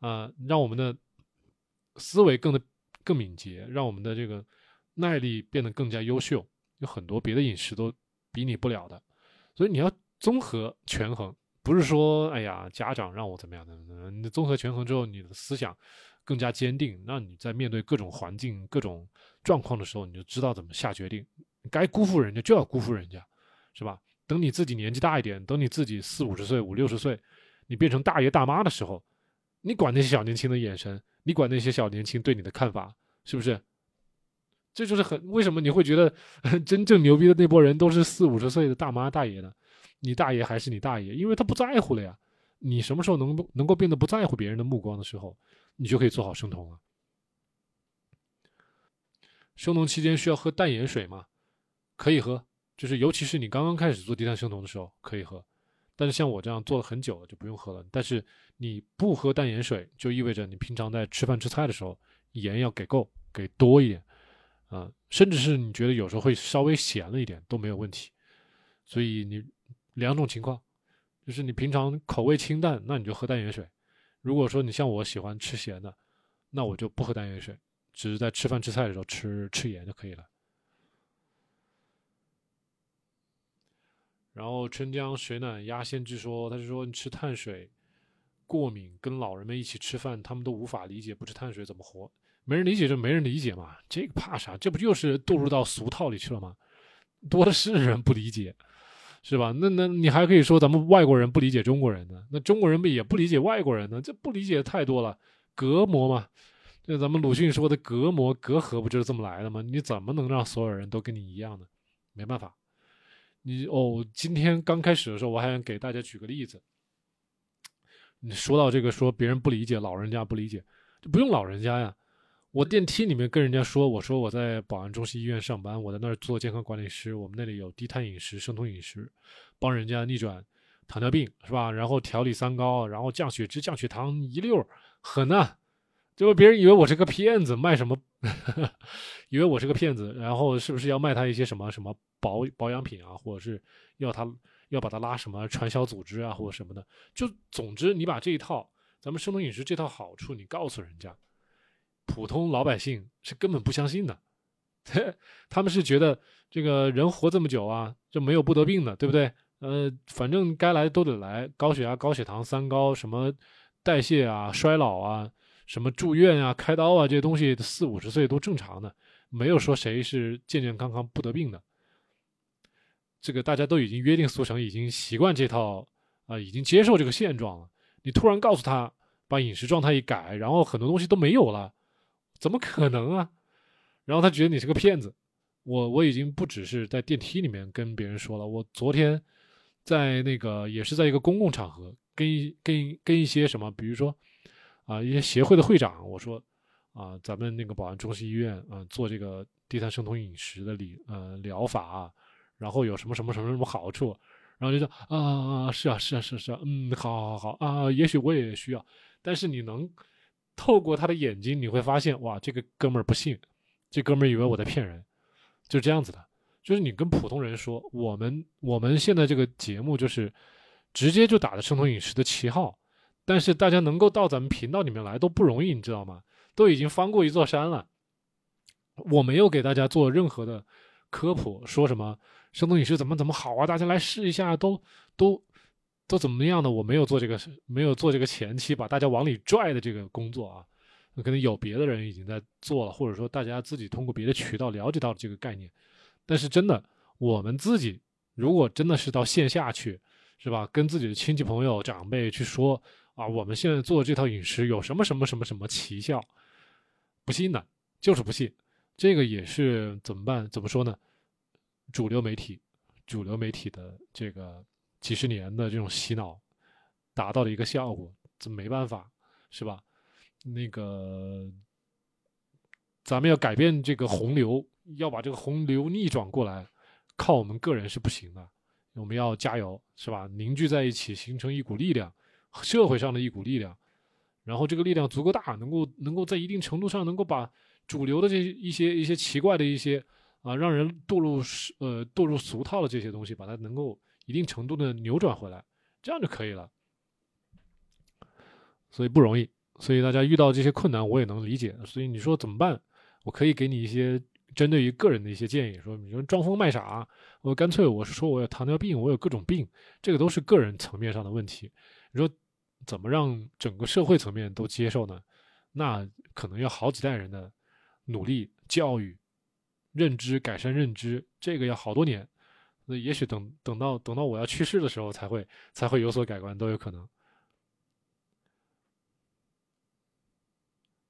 啊，让我们的思维更的更敏捷，让我们的这个耐力变得更加优秀。有很多别的饮食都比拟不了的，所以你要综合权衡，不是说哎呀家长让我怎么样的，你综合权衡之后，你的思想更加坚定，那你在面对各种环境、各种状况的时候，你就知道怎么下决定。该辜负人家就要辜负人家，是吧？等你自己年纪大一点，等你自己四五十岁、五六十岁，你变成大爷大妈的时候，你管那些小年轻的眼神，你管那些小年轻对你的看法，是不是？这就是很为什么你会觉得 真正牛逼的那波人都是四五十岁的大妈大爷呢？你大爷还是你大爷，因为他不在乎了呀。你什么时候能能够变得不在乎别人的目光的时候，你就可以做好生酮了。生酮期间需要喝淡盐水吗？可以喝。就是，尤其是你刚刚开始做低碳生酮的时候，可以喝；但是像我这样做了很久了，就不用喝了。但是你不喝淡盐水，就意味着你平常在吃饭吃菜的时候，盐要给够，给多一点，啊，甚至是你觉得有时候会稍微咸了一点都没有问题。所以你两种情况，就是你平常口味清淡，那你就喝淡盐水；如果说你像我喜欢吃咸的，那我就不喝淡盐水，只是在吃饭吃菜的时候吃吃盐就可以了。然后春江水暖鸭先知说，他就说你吃碳水过敏，跟老人们一起吃饭，他们都无法理解不吃碳水怎么活。没人理解就没人理解嘛，这个怕啥？这不就是堕入到俗套里去了吗？多的是人不理解，是吧？那那你还可以说咱们外国人不理解中国人呢？那中国人不也不理解外国人呢？这不理解太多了，隔膜嘛。就咱们鲁迅说的隔膜隔阂不就是这么来的吗？你怎么能让所有人都跟你一样呢？没办法。你哦，今天刚开始的时候，我还想给大家举个例子。你说到这个，说别人不理解，老人家不理解，就不用老人家呀。我电梯里面跟人家说，我说我在宝安中心医院上班，我在那儿做健康管理师，我们那里有低碳饮食、生酮饮食，帮人家逆转糖尿病，是吧？然后调理三高，然后降血脂、降血糖一溜狠呐。结果别人以为我是个骗子，卖什么？以为我是个骗子，然后是不是要卖他一些什么什么保保养品啊，或者是要他要把他拉什么传销组织啊，或者什么的？就总之，你把这一套咱们生酮饮食这套好处，你告诉人家，普通老百姓是根本不相信的。他们是觉得这个人活这么久啊，就没有不得病的，对不对？呃，反正该来都得来，高血压、高血糖、三高，什么代谢啊、衰老啊。什么住院啊、开刀啊这些东西，四五十岁都正常的，没有说谁是健健康康不得病的。这个大家都已经约定俗成，已经习惯这套啊，已经接受这个现状了。你突然告诉他把饮食状态一改，然后很多东西都没有了，怎么可能啊？然后他觉得你是个骗子我我已经不只是在电梯里面跟别人说了，我昨天在那个也是在一个公共场合，跟一跟跟一些什么，比如说啊一些协会的会长，我说啊咱们那个宝安中心医院啊做这个低碳生酮饮食的理呃疗法啊，然后有什么什么什么什么好处，然后就说啊啊是啊是啊是是啊嗯好好好啊，也许我也需要，但是你能透过他的眼睛，你会发现哇这个哥们儿不信，这哥们儿以为我在骗人。就这样子的，就是你跟普通人说，我们我们现在这个节目就是直接就打着生酮饮食的旗号，但是大家能够到咱们频道里面来都不容易，你知道吗？都已经翻过一座山了。我没有给大家做任何的科普，说什么生酮饮食怎么怎么好啊，大家来试一下，都都都怎么样的？我没有做这个，没有做这个前期把大家往里拽的这个工作啊。可能有别的人已经在做了，或者说大家自己通过别的渠道了解到这个概念，但是真的，我们自己如果真的是到线下去，是吧？跟自己的亲戚朋友长辈去说啊，我们现在做这套饮食有什么什么什么什么奇效，不信的，就是不信。这个也是怎么办？怎么说呢？主流媒体，主流媒体的这个几十年的这种洗脑达到的一个效果，这没办法，是吧？那个，咱们要改变这个洪流，要把这个洪流逆转过来，靠我们个人是不行的。我们要加油，是吧？凝聚在一起，形成一股力量，社会上的一股力量。然后这个力量足够大，能够能够在一定程度上能够把主流的这一些一些奇怪的一些啊，让人堕入呃堕入俗套的这些东西，把它能够一定程度的扭转回来，这样就可以了。所以不容易。所以大家遇到这些困难，我也能理解。所以你说怎么办？我可以给你一些针对于个人的一些建议。说你说装疯卖傻，我干脆我是说我有糖尿病，我有各种病，这个都是个人层面上的问题。你说怎么让整个社会层面都接受呢？那可能要好几代人的努力、教育、认知、改善认知，这个要好多年。那也许等等到等到我要去世的时候，才会才会有所改观，都有可能。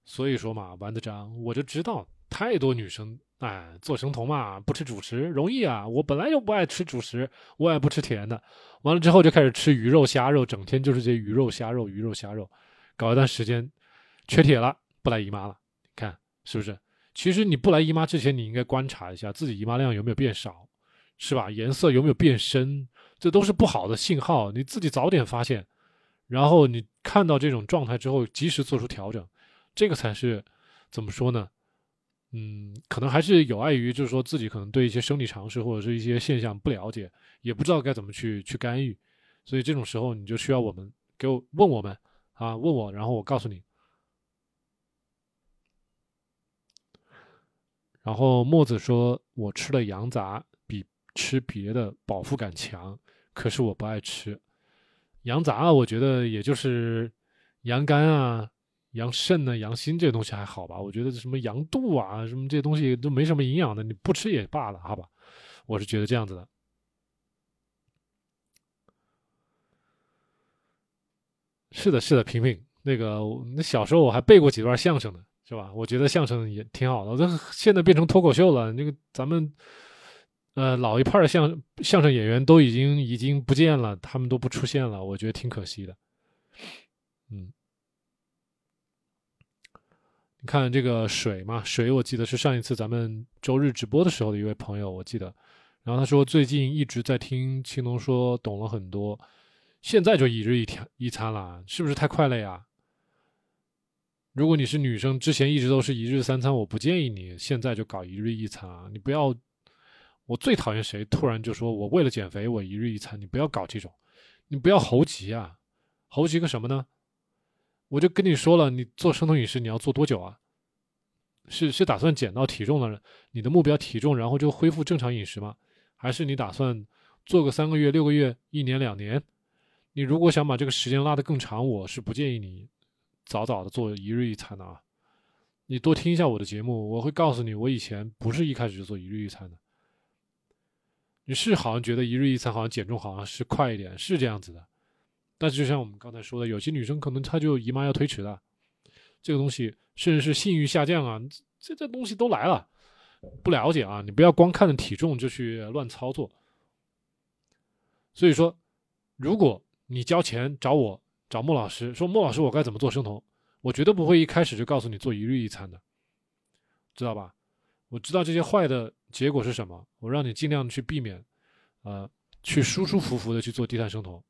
所以说嘛，丸子张，我就知道太多女生哎，做生酮嘛，不吃主食容易啊。我本来就不爱吃主食，我也不吃甜的。完了之后就开始吃鱼肉、虾肉，整天就是这鱼肉、虾肉、鱼肉、虾肉，搞一段时间，缺铁了，不来姨妈了。看是不是？其实你不来姨妈之前，你应该观察一下自己姨妈量有没有变少，是吧？颜色有没有变深，这都是不好的信号。你自己早点发现，然后你看到这种状态之后，及时做出调整。这个才是怎么说呢？嗯，可能还是有碍于，就是说自己可能对一些生理常识或者是一些现象不了解，也不知道该怎么去去干预，所以这种时候你就需要我们给我问我们啊，问我，然后我告诉你。然后墨子说：“我吃了羊杂吃别的饱腹感强，可是我不爱吃羊杂。我觉得也就是羊肝啊。”羊肾呢？羊心这东西还好吧？我觉得什么羊肚啊，什么这些东西都没什么营养的，你不吃也罢了，好吧？我是觉得这样子的。是的，是的，平平，那个那小时候我还背过几段相声呢，是吧？我觉得相声也挺好的。这现在变成脱口秀了，那个咱们呃老一派的相相声演员都已经已经不见了，他们都不出现了，我觉得挺可惜的。嗯。你看这个水嘛，水我记得是上一次咱们周日直播的时候的一位朋友，我记得，然后他说最近一直在听青龙说，懂了很多，现在就一日一天一餐了，是不是太快了呀？如果你是女生，之前一直都是一日三餐，我不建议你现在就搞一日一餐啊，你不要，我最讨厌谁突然就说我为了减肥我一日一餐，你不要搞这种，你不要猴急啊，猴急个什么呢？我就跟你说了，你做生酮饮食你要做多久啊？是是打算减到体重了，你的目标体重，然后就恢复正常饮食吗？还是你打算做个三个月、六个月、一年、两年？你如果想把这个时间拉得更长，我是不建议你早早的做一日一餐的啊。你多听一下我的节目，我会告诉你，我以前不是一开始就做一日一餐的。你是好像觉得一日一餐好像减重好像是快一点，是这样子的。但是就像我们刚才说的，有些女生可能她就姨妈要推迟了，这个东西甚至是性欲下降啊，这这东西都来了。不了解啊，你不要光看着体重就去乱操作。所以说，如果你交钱找我找莫老师说莫老师我该怎么做生酮，我绝对不会一开始就告诉你做一日一餐的，知道吧？我知道这些坏的结果是什么，我让你尽量去避免，呃，去舒舒服服的去做低碳生酮。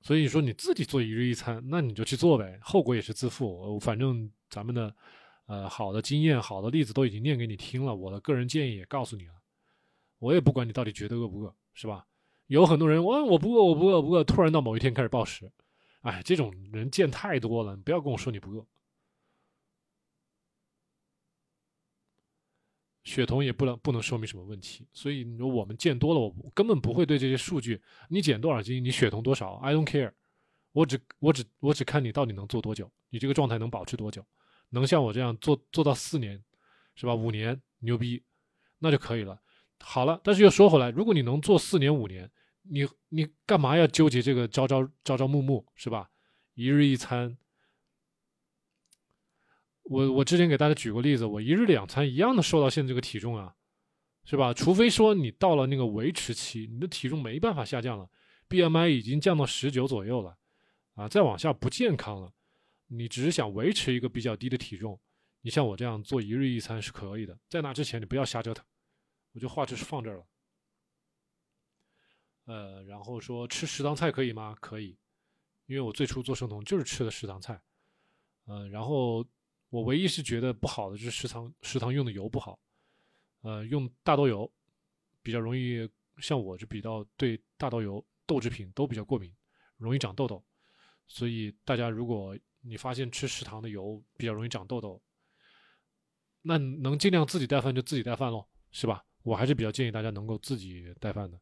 所以说你自己做一日一餐，那你就去做呗，后果也是自负。反正咱们的，呃，好的经验、好的例子都已经念给你听了，我的个人建议也告诉你了。我也不管你到底觉得饿不饿，是吧？有很多人，我我不饿，我不饿，不饿，突然到某一天开始暴食，哎，这种人见太多了，你不要跟我说你不饿。血酮也不能不能说明什么问题，所以你说我们见多了，我根本不会对这些数据，你减多少斤，你血酮多少，I don't care，我只我只我只看你到底能做多久，你这个状态能保持多久，能像我这样做做到四年，是吧？五年牛逼，那就可以了。好了，但是又说回来，如果你能做四年五年，你你干嘛要纠结这个朝朝朝朝暮暮，是吧？一日一餐。我我之前给大家举过例子，我一日两餐一样的瘦到现在这个体重啊，是吧？除非说你到了那个维持期，你的体重没办法下降了，BMI 已经降到十九左右了，啊，再往下不健康了，你只是想维持一个比较低的体重，你像我这样做一日一餐是可以的。在那之前你不要瞎折腾，我就话就是放这儿了。呃，然后说吃食堂菜可以吗？可以，因为我最初做生酮就是吃的食堂菜，嗯，然后。我唯一是觉得不好的就是食堂食堂用的油不好，呃，用大豆油比较容易，像我就比较对大豆油豆制品都比较过敏，容易长痘痘。所以大家如果你发现吃食堂的油比较容易长痘痘，那能尽量自己带饭就自己带饭喽，是吧？我还是比较建议大家能够自己带饭的。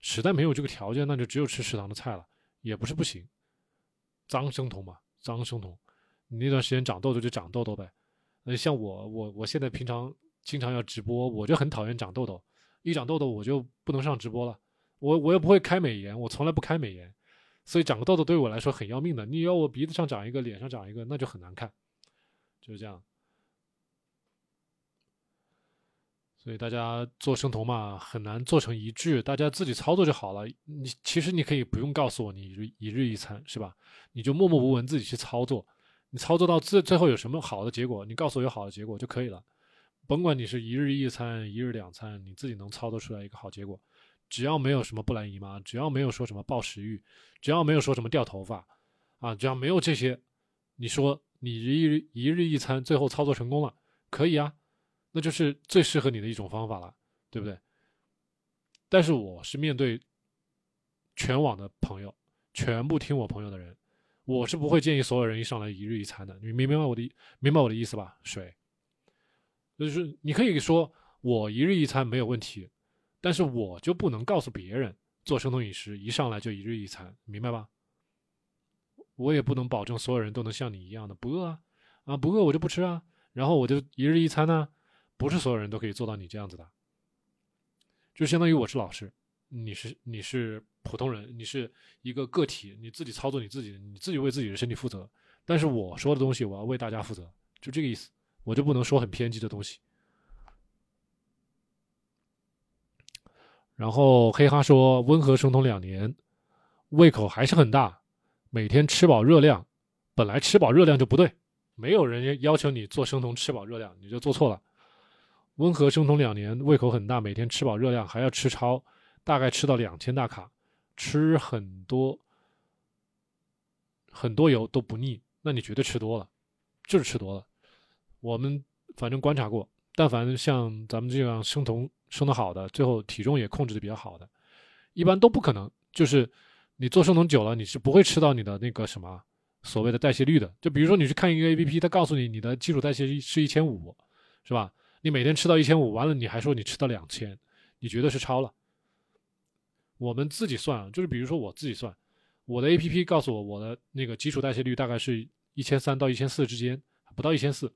实在没有这个条件，那就只有吃食堂的菜了，也不是不行。脏生酮嘛，脏生酮。你那段时间长痘痘就长痘痘呗，呃，像我我我现在平常经常要直播，我就很讨厌长痘痘，一长痘痘我就不能上直播了，我我又不会开美颜，我从来不开美颜，所以长个痘痘对我来说很要命的。你要我鼻子上长一个，脸上长一个，那就很难看，就是这样。所以大家做生酮嘛，很难做成一致，大家自己操作就好了。你其实你可以不用告诉我你一日一餐是吧？你就默默无闻自己去操作。你操作到最最后有什么好的结果？你告诉我有好的结果就可以了，甭管你是一日一餐、一日两餐，你自己能操作出来一个好结果，只要没有什么不来姨妈，只要没有说什么暴食欲，只要没有说什么掉头发，啊，只要没有这些，你说你一日一日一餐最后操作成功了，可以啊，那就是最适合你的一种方法了，对不对？但是我是面对全网的朋友，全部听我朋友的人。我是不会建议所有人一上来一日一餐的，你明白我的明白我的意思吧？水，就是你可以说我一日一餐没有问题，但是我就不能告诉别人做生酮饮食一上来就一日一餐，明白吧？我也不能保证所有人都能像你一样的不饿啊啊不饿我就不吃啊，然后我就一日一餐呢，不是所有人都可以做到你这样子的，就相当于我是老师，你是你是。普通人，你是一个个体，你自己操作你自己，你自己为自己的身体负责。但是我说的东西，我要为大家负责，就这个意思。我就不能说很偏激的东西。然后黑哈说，温和生酮两年，胃口还是很大，每天吃饱热量。本来吃饱热量就不对，没有人要求你做生酮吃饱热量，你就做错了。温和生酮两年，胃口很大，每天吃饱热量，还要吃超，大概吃到两千大卡。吃很多很多油都不腻，那你绝对吃多了，就是吃多了。我们反正观察过，但凡像咱们这样生酮生的好的，最后体重也控制的比较好的，一般都不可能。就是你做生酮久了，你是不会吃到你的那个什么所谓的代谢率的。就比如说你去看一个 A P P，它告诉你你的基础代谢是一千五，是吧？你每天吃到一千五，完了你还说你吃到两千，你绝对是超了。我们自己算啊，就是比如说我自己算，我的 A P P 告诉我我的那个基础代谢率大概是一千三到一千四之间，不到一千四，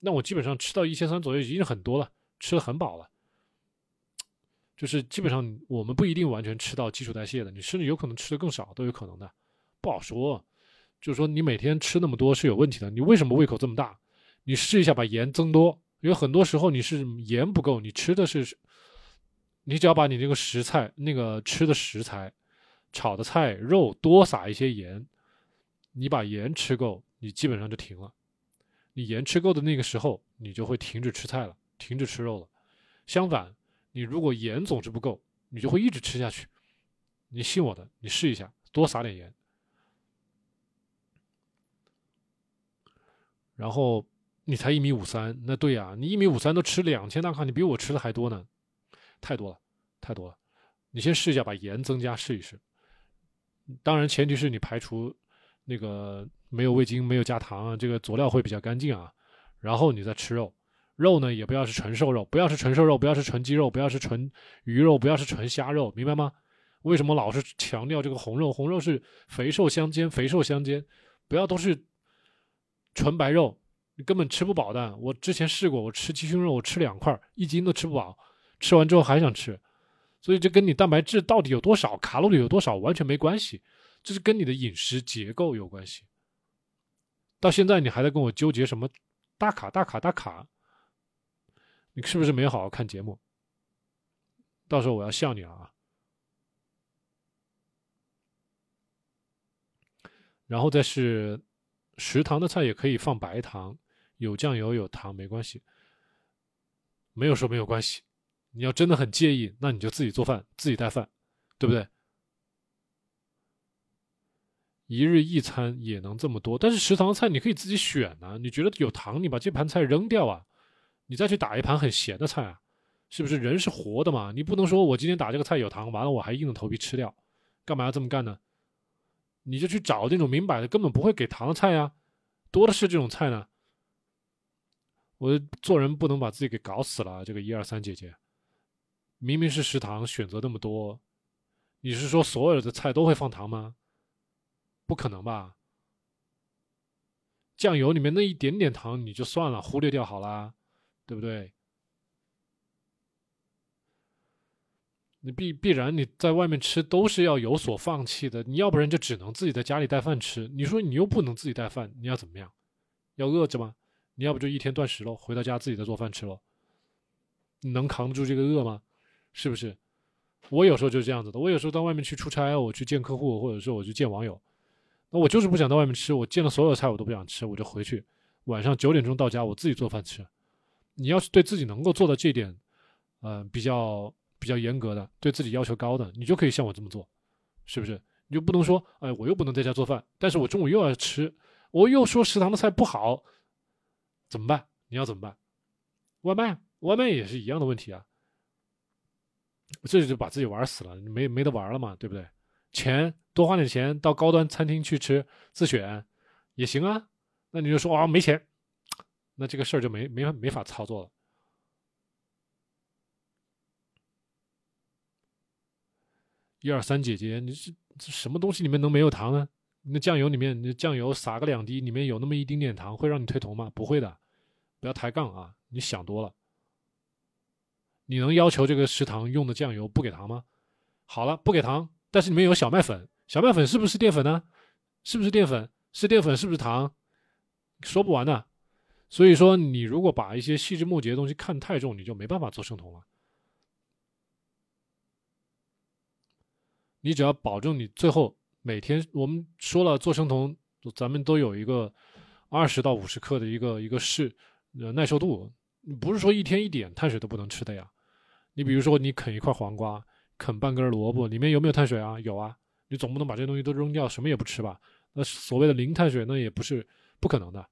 那我基本上吃到一千三左右已经很多了，吃的很饱了。就是基本上我们不一定完全吃到基础代谢的，你甚至有可能吃的更少都有可能的，不好说。就是说你每天吃那么多是有问题的，你为什么胃口这么大？你试一下把盐增多，有很多时候你是盐不够，你吃的是，你只要把你那个食材、那个吃的食材、炒的菜、肉多撒一些盐，你把盐吃够，你基本上就停了。你盐吃够的那个时候，你就会停止吃菜了，停止吃肉了。相反，你如果盐总是不够，你就会一直吃下去。你信我的，你试一下，多撒点盐。然后你才一米五三，那对呀，你一米五三都吃两千大卡，你比我吃的还多呢，太多了，太多了。你先试一下，把盐增加试一试。当然，前提是你排除那个没有味精、没有加糖啊，这个佐料会比较干净啊。然后你再吃肉，肉呢也不要是纯瘦肉，不要是纯瘦肉，不要是纯鸡肉，不要是纯鱼肉，不要是纯虾肉，明白吗？为什么老是强调这个红肉？红肉是肥瘦相间，肥瘦相间，不要都是。纯白肉，你根本吃不饱的。我之前试过，我吃鸡胸肉，我吃两块，一斤都吃不饱，吃完之后还想吃，所以这跟你蛋白质到底有多少，卡路里有多少完全没关系，这是跟你的饮食结构有关系。到现在你还在跟我纠结什么大卡大卡大卡，你是不是没有好好看节目？到时候我要笑你了啊！然后再是。食堂的菜也可以放白糖，有酱油有糖没关系，没有说没有关系。你要真的很介意，那你就自己做饭，自己带饭，对不对？一日一餐也能这么多，但是食堂菜你可以自己选呢。你觉得有糖，你把这盘菜扔掉啊，你再去打一盘很咸的菜啊，是不是？人是活的嘛，你不能说我今天打这个菜有糖，完了我还硬着头皮吃掉，干嘛要这么干呢？你就去找那种明摆的根本不会给糖的菜呀，多的是这种菜呢。我做人不能把自己给搞死了。这个一二三姐姐，明明是食堂选择那么多，你是说所有的菜都会放糖吗？不可能吧？酱油里面那一点点糖你就算了，忽略掉好啦，对不对？你必必然你在外面吃都是要有所放弃的，你要不然就只能自己在家里带饭吃。你说你又不能自己带饭，你要怎么样？要饿着吗？你要不就一天断食喽，回到家自己再做饭吃喽。你能扛得住这个饿吗？是不是？我有时候就是这样子的。我有时候到外面去出差，我去见客户，或者说我去见网友，那我就是不想到外面吃。我见了所有菜我都不想吃，我就回去，晚上九点钟到家，我自己做饭吃。你要是对自己能够做到这一点，嗯，比较。比较严格的，对自己要求高的，你就可以像我这么做，是不是？你就不能说，哎，我又不能在家做饭，但是我中午又要吃，我又说食堂的菜不好，怎么办？你要怎么办？外卖，外卖也是一样的问题啊，这就把自己玩死了，没没得玩了嘛，对不对？钱多花点钱到高端餐厅去吃，自选也行啊。那你就说啊，没钱，那这个事儿就没没没法操作了。一二三，姐姐，你是这什么东西里面能没有糖呢？那酱油里面，那酱油撒个两滴，里面有那么一丁点糖，会让你退头吗？不会的，不要抬杠啊！你想多了。你能要求这个食堂用的酱油不给糖吗？好了，不给糖，但是里面有小麦粉，小麦粉是不是淀粉呢？是不是淀粉？是淀粉，是不是糖？说不完的。所以说，你如果把一些细枝末节的东西看太重，你就没办法做生酮了。你只要保证你最后每天，我们说了做生酮，咱们都有一个二十到五十克的一个一个适呃耐受度，不是说一天一点碳水都不能吃的呀。你比如说你啃一块黄瓜，啃半根萝卜，里面有没有碳水啊？有啊。你总不能把这些东西都扔掉，什么也不吃吧？那所谓的零碳水，那也不是不可能的。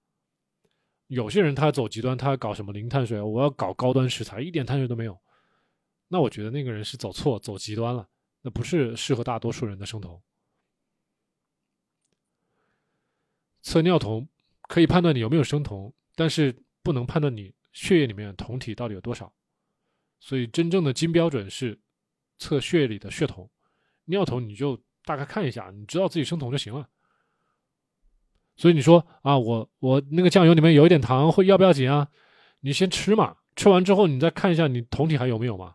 有些人他走极端，他搞什么零碳水，我要搞高端食材，一点碳水都没有。那我觉得那个人是走错，走极端了。那不是适合大多数人的生酮。测尿酮可以判断你有没有生酮，但是不能判断你血液里面酮体到底有多少。所以真正的金标准是测血液里的血酮，尿酮你就大概看一下，你知道自己生酮就行了。所以你说啊，我我那个酱油里面有一点糖，会要不要紧啊？你先吃嘛，吃完之后你再看一下你酮体还有没有嘛，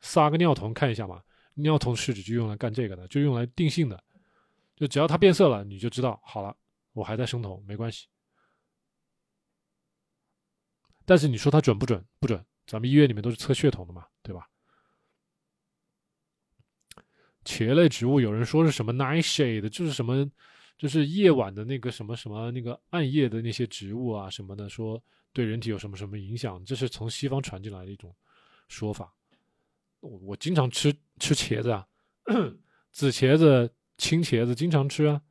撒个尿酮看一下嘛。尿酮试纸就用来干这个的，就用来定性的，就只要它变色了，你就知道好了，我还在生酮，没关系。但是你说它准不准？不准。咱们医院里面都是测血统的嘛，对吧？茄类植物有人说是什么 nightshade，就是什么，就是夜晚的那个什么什么那个暗夜的那些植物啊什么的，说对人体有什么什么影响，这是从西方传进来的一种说法。我我经常吃吃茄子啊，紫茄子、青茄子经常吃啊，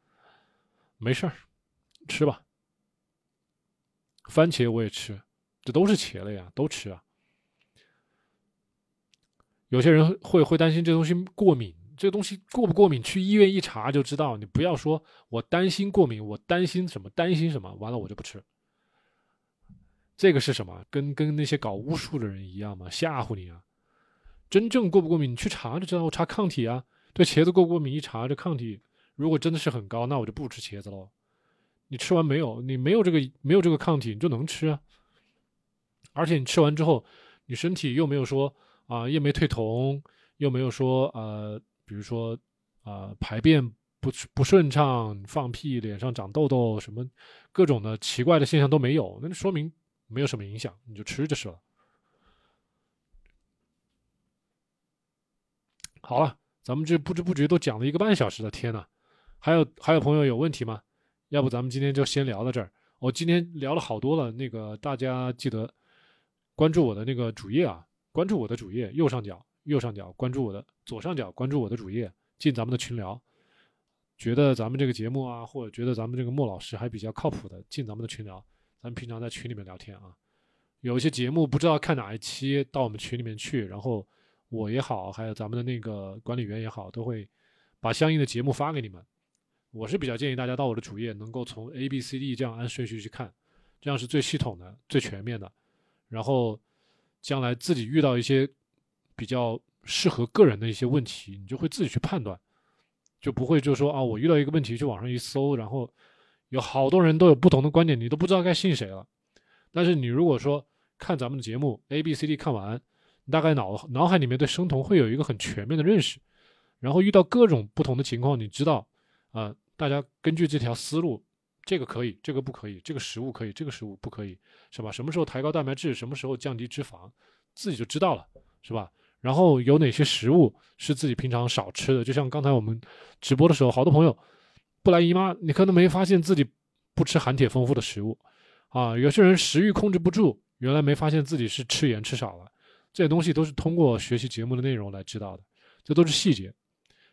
没事儿，吃吧。番茄我也吃，这都是茄类啊，都吃啊。有些人会会担心这东西过敏。这东西过不过敏，去医院一查就知道。你不要说我担心过敏，我担心什么？担心什么？完了我就不吃。这个是什么？跟跟那些搞巫术的人一样吗？吓唬你啊！真正过不过敏，你去查就知道。我查抗体啊，对茄子过不过敏，一查这抗体，如果真的是很高，那我就不吃茄子喽。你吃完没有？你没有这个没有这个抗体，你就能吃啊。而且你吃完之后，你身体又没有说啊，又没退酮，又没有说呃。比如说，啊，排便不不顺畅，放屁，脸上长痘痘，什么各种的奇怪的现象都没有，那就说明没有什么影响，你就吃就是了。好了，咱们这不知不觉都讲了一个半小时了，天呐！还有还有朋友有问题吗？要不咱们今天就先聊到这儿。我今天聊了好多了，那个大家记得关注我的那个主页啊，关注我的主页右上角。右上角关注我的，左上角关注我的主页，进咱们的群聊。觉得咱们这个节目啊，或者觉得咱们这个莫老师还比较靠谱的，进咱们的群聊。咱们平常在群里面聊天啊，有一些节目不知道看哪一期，到我们群里面去，然后我也好，还有咱们的那个管理员也好，都会把相应的节目发给你们。我是比较建议大家到我的主页，能够从 A、B、C、D 这样按顺序去看，这样是最系统的、最全面的。然后将来自己遇到一些。比较适合个人的一些问题，你就会自己去判断，就不会就说啊，我遇到一个问题去网上一搜，然后有好多人都有不同的观点，你都不知道该信谁了。但是你如果说看咱们的节目 A B C D 看完，你大概脑脑海里面对生酮会有一个很全面的认识，然后遇到各种不同的情况，你知道啊，大家根据这条思路，这个可以，这个不可以，这个食物可以，这个食物不可以，是吧？什么时候抬高蛋白质，什么时候降低脂肪，自己就知道了，是吧？然后有哪些食物是自己平常少吃的？就像刚才我们直播的时候，好多朋友不来姨妈，你可能没发现自己不吃含铁丰富的食物啊。有些人食欲控制不住，原来没发现自己是吃盐吃少了。这些东西都是通过学习节目的内容来知道的，这都是细节。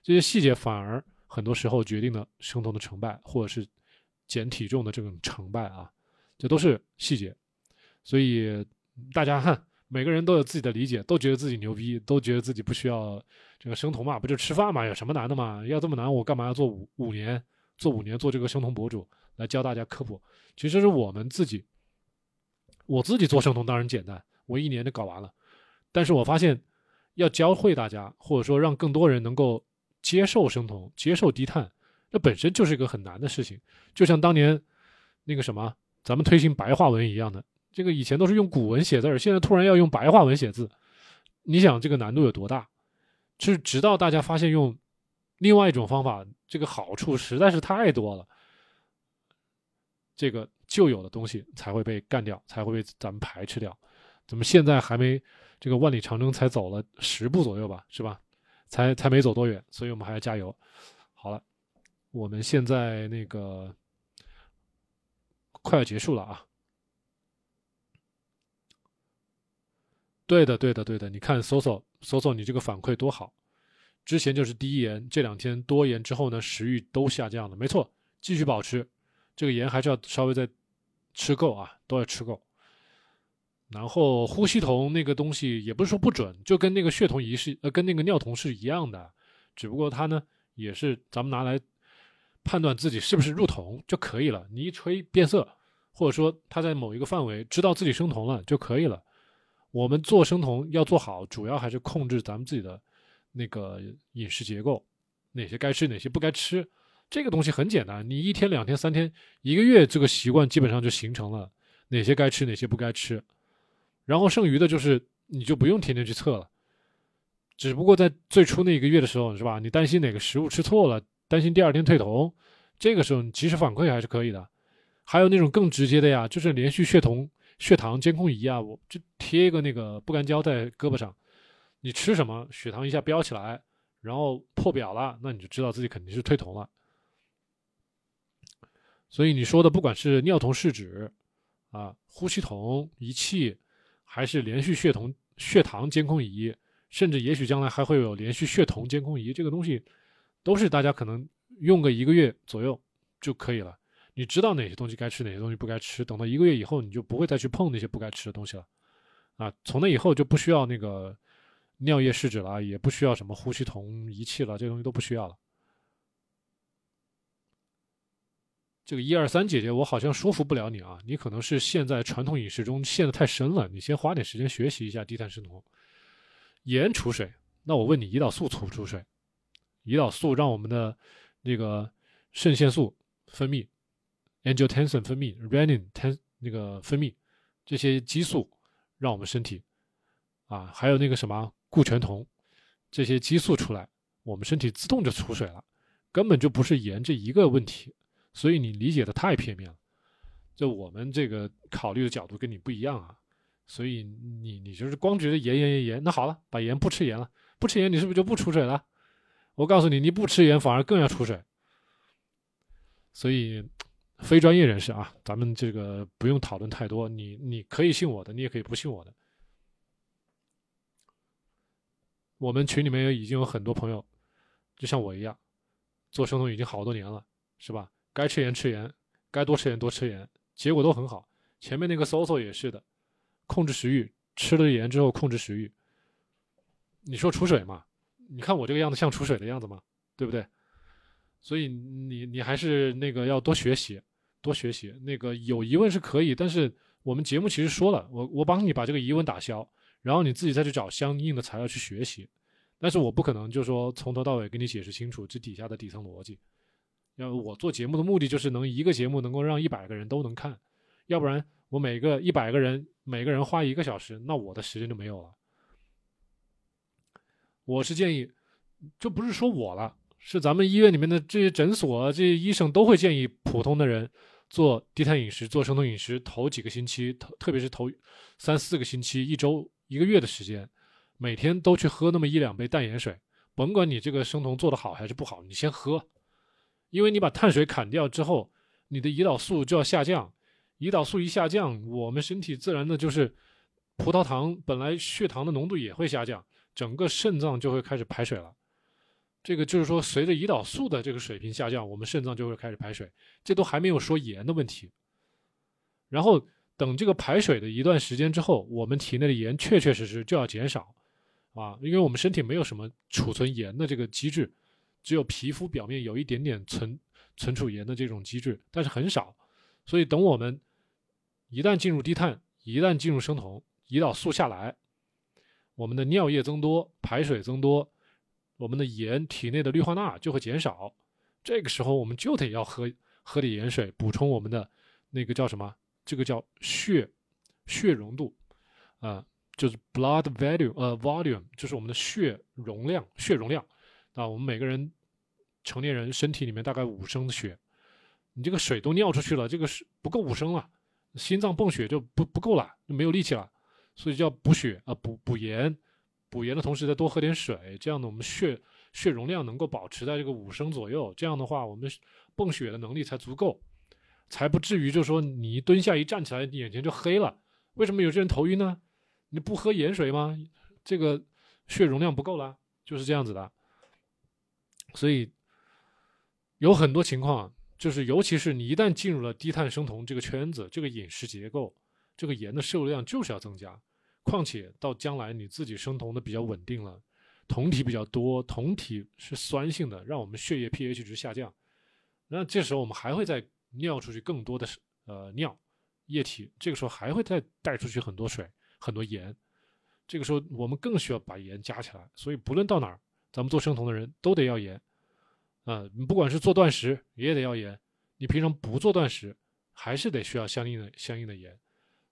这些细节反而很多时候决定了生酮的成败，或者是减体重的这种成败啊，这都是细节。所以大家看。每个人都有自己的理解，都觉得自己牛逼，都觉得自己不需要这个生酮嘛，不就吃饭嘛，有什么难的嘛？要这么难，我干嘛要做五五年？做五年做这个生酮博主来教大家科普？其实是我们自己，我自己做生酮当然简单，我一年就搞完了。但是我发现要教会大家，或者说让更多人能够接受生酮、接受低碳，那本身就是一个很难的事情。就像当年那个什么，咱们推行白话文一样的。这个以前都是用古文写字儿，现在突然要用白话文写字，你想这个难度有多大？是直到大家发现用另外一种方法，这个好处实在是太多了，这个旧有的东西才会被干掉，才会被咱们排斥掉。怎么现在还没这个万里长征才走了十步左右吧，是吧？才才没走多远，所以我们还要加油。我们现在那个快要结束了啊。对的，对的，对的。你看，搜搜搜搜，你这个反馈多好。之前就是低盐，这两天多盐之后呢，食欲都下降了。没错，继续保持这个盐还是要稍微再吃够啊，都要吃够。然后呼吸酮那个东西也不是说不准，就跟那个血酮仪是呃，跟那个尿酮是一样的，只不过它呢也是咱们拿来判断自己是不是入酮就可以了。你一吹变色，或者说它在某一个范围知道自己生酮了就可以了。我们做生酮要做好，主要还是控制咱们自己的那个饮食结构，哪些该吃，哪些不该吃。这个东西很简单，你一天、两天、三天、一个月，这个习惯基本上就形成了。哪些该吃，哪些不该吃，然后剩余的就是你就不用天天去测了。只不过在最初那一个月的时候，是吧？你担心哪个食物吃错了，担心第二天退酮，这个时候你及时反馈还是可以的。还有那种更直接的呀，就是连续血酮。血糖监控仪啊，我就贴一个那个不干胶在胳膊上，你吃什么血糖一下飙起来，然后破表了，那你就知道自己肯定是退酮了。所以你说的不管是尿酮试纸啊、呼吸酮仪器，还是连续血酮血糖监控仪，甚至也许将来还会有连续血酮监控仪，这个东西都是大家可能用个一个月左右就可以了。你知道哪些东西该吃，哪些东西不该吃，等到一个月以后，你就不会再去碰那些不该吃的东西了。啊，从那以后就不需要那个尿液试纸了，也不需要什么呼吸酮仪器了，这东西都不需要了。这个一二三姐姐，我好像说服不了你啊！你可能是陷在传统饮食中陷得太深了。你先花点时间学习一下低碳生酮。盐储水，那我问你，胰岛素储不储水？胰岛素让我们的那个肾腺素分泌，angiotensin 分泌，renin ten 那个分泌这些激素，让我们身体啊，还有那个什么固醛酮这些激素出来，我们身体自动就储水了，根本就不是盐这一个问题。所以你理解的太片面了，就我们这个考虑的角度跟你不一样啊，所以你你就是光觉得盐盐盐盐，那好了，把盐不吃盐了，不吃盐你是不是就不储水了？我告诉你，你不吃盐反而更要储水。所以非专业人士啊，咱们这个不用讨论太多，你你可以信我的，你也可以不信我的。我们群里面已经有很多朋友，就像我一样，做生酮已经好多年了，是吧？该吃盐吃盐，该多吃盐多吃盐，结果都很好。前面那个 SOSO 也是的，控制食欲，吃了盐之后控制食欲。你说储水嘛？你看我这个样子像储水的样子吗？对不对？所以你你还是那个要多学习，多学习。那个有疑问是可以，但是我们节目其实说了，我我帮你把这个疑问打消，然后你自己再去找相应的材料去学习。但是我不可能就说从头到尾给你解释清楚这底下的底层逻辑。要我做节目的目的就是能一个节目能够让一百个人都能看，要不然我每个一百个人每个人花一个小时，那我的时间就没有了。我是建议，这不是说我了，是咱们医院里面的这些诊所这些医生都会建议普通的人做低碳饮食、做生酮饮食，头几个星期，特特别是头三四个星期、一周、一个月的时间，每天都去喝那么一两杯淡盐水，甭管你这个生酮做的好还是不好，你先喝。因为你把碳水砍掉之后，你的胰岛素就要下降，胰岛素一下降，我们身体自然的就是葡萄糖本来血糖的浓度也会下降，整个肾脏就会开始排水了。这个就是说，随着胰岛素的这个水平下降，我们肾脏就会开始排水。这都还没有说盐的问题。然后等这个排水的一段时间之后，我们体内的盐确确实实就要减少，啊，因为我们身体没有什么储存盐的这个机制。只有皮肤表面有一点点存存储盐的这种机制，但是很少。所以等我们一旦进入低碳，一旦进入生酮，胰岛素下来，我们的尿液增多，排水增多，我们的盐体内的氯化钠就会减少。这个时候我们就得要喝喝点盐水，补充我们的那个叫什么？这个叫血血溶度啊，就是 blood volume，呃，volume 就是我们的血容量，血容量。啊，我们每个人成年人身体里面大概五升的血，你这个水都尿出去了，这个是不够五升了，心脏泵血就不不够了，就没有力气了，所以叫补血啊，补补盐，补盐的同时再多喝点水，这样呢，我们血血容量能够保持在这个五升左右，这样的话，我们泵血的能力才足够，才不至于就说你一蹲下一站起来眼前就黑了。为什么有些人头晕呢？你不喝盐水吗？这个血容量不够了，就是这样子的。所以有很多情况，就是尤其是你一旦进入了低碳生酮这个圈子，这个饮食结构，这个盐的摄入量就是要增加。况且到将来你自己生酮的比较稳定了，酮体比较多，酮体是酸性的，让我们血液 pH 值下降。那这时候我们还会再尿出去更多的呃尿液体，这个时候还会再带出去很多水、很多盐。这个时候我们更需要把盐加起来。所以不论到哪儿。咱们做生酮的人都得要盐，啊，你不管是做断食也得要盐，你平常不做断食还是得需要相应的相应的盐。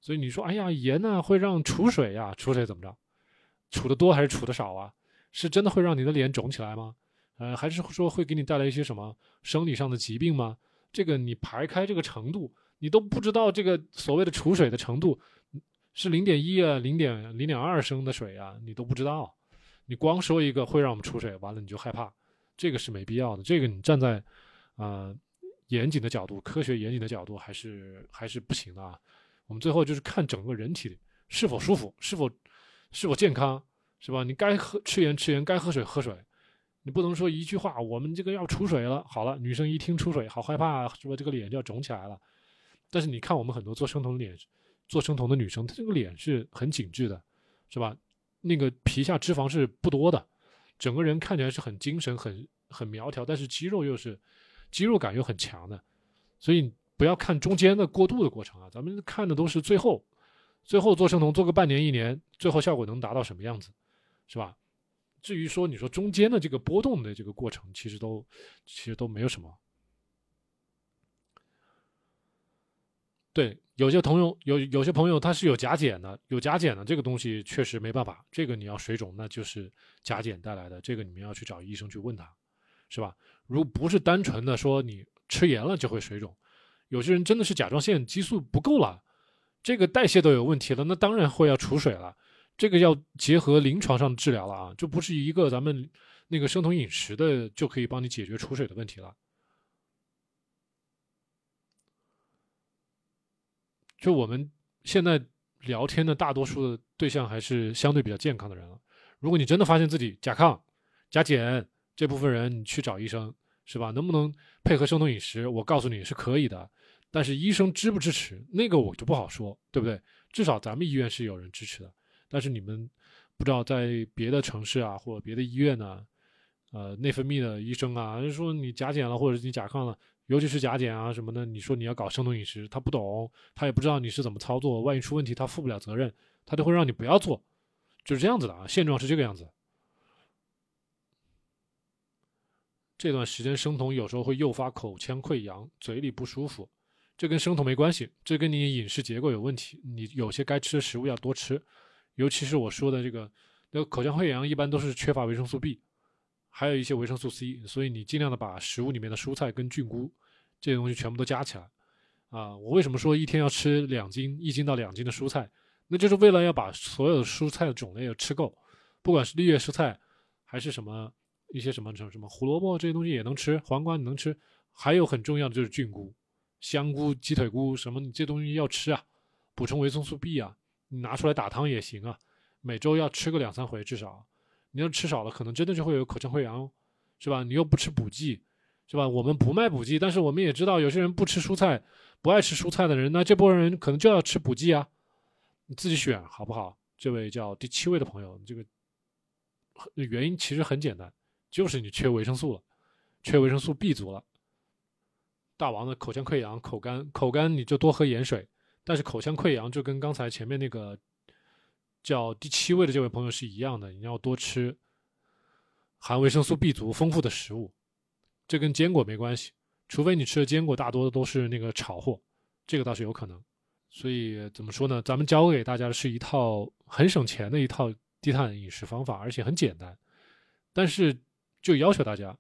所以你说，哎呀，盐呢会让储水呀，储水怎么着？储的多还是储的少啊？是真的会让你的脸肿起来吗？呃，还是说会给你带来一些什么生理上的疾病吗？这个你排开这个程度，你都不知道这个所谓的储水的程度是零点一啊，零点零点二升的水啊，你都不知道。你光说一个会让我们储水，完了你就害怕，这个是没必要的。这个你站在啊严谨的角度、科学严谨的角度，还是还是不行的啊。我们最后就是看整个人体是否舒服，是否是否健康，是吧？你该喝吃盐吃盐，该喝水喝水。你不能说一句话，我们这个要储水了。好了，女生一听储水，好害怕，是吧？这个脸就要肿起来了。但是你看，我们很多做生酮脸、做生酮的女生，她这个脸是很紧致的，是吧？那个皮下脂肪是不多的，整个人看起来是很精神、很很苗条，但是肌肉又是肌肉感又很强的。所以不要看中间的过渡的过程啊，咱们看的都是最后，最后做生酮做个半年一年，最后效果能达到什么样子，是吧？至于说你说中间的这个波动的这个过程，其实都其实都没有什么。对，有些朋友有有些朋友他是有甲减的，有甲减的这个东西确实没办法，这个你要水肿那就是甲减带来的，这个你们要去找医生去问他，是吧？如不是单纯的说你吃盐了就会水肿，有些人真的是甲状腺激素不够了，这个代谢都有问题了，那当然会要储水了。这个要结合临床上治疗了啊，就不是一个咱们那个生酮饮食的就可以帮你解决储水的问题了。就我们现在聊天的大多数的对象还是相对比较健康的人了。如果你真的发现自己甲亢、甲减这部分人，你去找医生是吧？能不能配合生酮饮食？我告诉你是可以的，但是医生支不支持那个我就不好说，对不对？至少咱们医院是有人支持的。但是你们不知道在别的城市啊，或者别的医院呢，呃，内分泌的医生啊，就说你甲减了，或者你甲亢了，尤其是甲减啊什么的，你说你要搞生酮饮食，他不懂，他也不知道你是怎么操作，万一出问题他负不了责任，他就会让你不要做，就是这样子的啊，现状是这个样子。这段时间生酮有时候会诱发口腔溃疡、嘴里不舒服，这跟生酮没关系，这跟你饮食结构有问题，你有些该吃的食物要多吃。尤其是我说的这个，那口腔溃疡一般都是缺乏维生素 B，还有一些维生素 C，所以你尽量的把食物里面的蔬菜跟菌菇这些东西全部都加起来。啊，我为什么说一天要吃两斤，一斤到两斤的蔬菜？那就是为了要把所有的蔬菜的种类要吃够，不管是绿叶蔬菜，还是什么一些什么什么什么胡萝卜这些东西也能吃，黄瓜你能吃，还有很重要的就是菌菇、香菇、鸡腿菇什么，你这东西要吃啊，补充维生素 B 啊。你拿出来打汤也行啊，每周要吃个两三回至少。你要吃少了，可能真的就会有口腔溃疡，是吧？你又不吃补剂，是吧？我们不卖补剂，但是我们也知道有些人不吃蔬菜，不爱吃蔬菜的人，那这波人可能就要吃补剂啊。你自己选好不好？这位叫第七位的朋友，这个原因其实很简单，就是你缺维生素了，缺维生素 B 族了。大王的口腔溃疡、口干、口干，你就多喝盐水。但是口腔溃疡就跟刚才前面那个叫第七位的这位朋友是一样的，你要多吃含维生素 B 族丰富的食物，这跟坚果没关系，除非你吃的坚果大多都是那个炒货，这个倒是有可能。所以怎么说呢？咱们教给大家的是一套很省钱的一套低碳饮食方法，而且很简单，但是就要求大家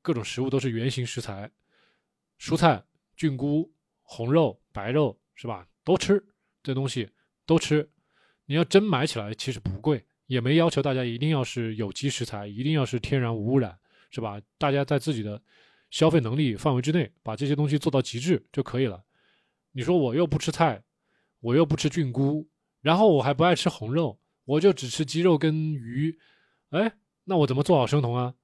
各种食物都是原形食材，蔬菜、菌菇、红肉、白肉，是吧？都吃这东西，都吃。你要真买起来，其实不贵，也没要求大家一定要是有机食材，一定要是天然无污染，是吧？大家在自己的消费能力范围之内，把这些东西做到极致就可以了。你说我又不吃菜，我又不吃菌菇，然后我还不爱吃红肉，我就只吃鸡肉跟鱼，哎，那我怎么做好生酮啊？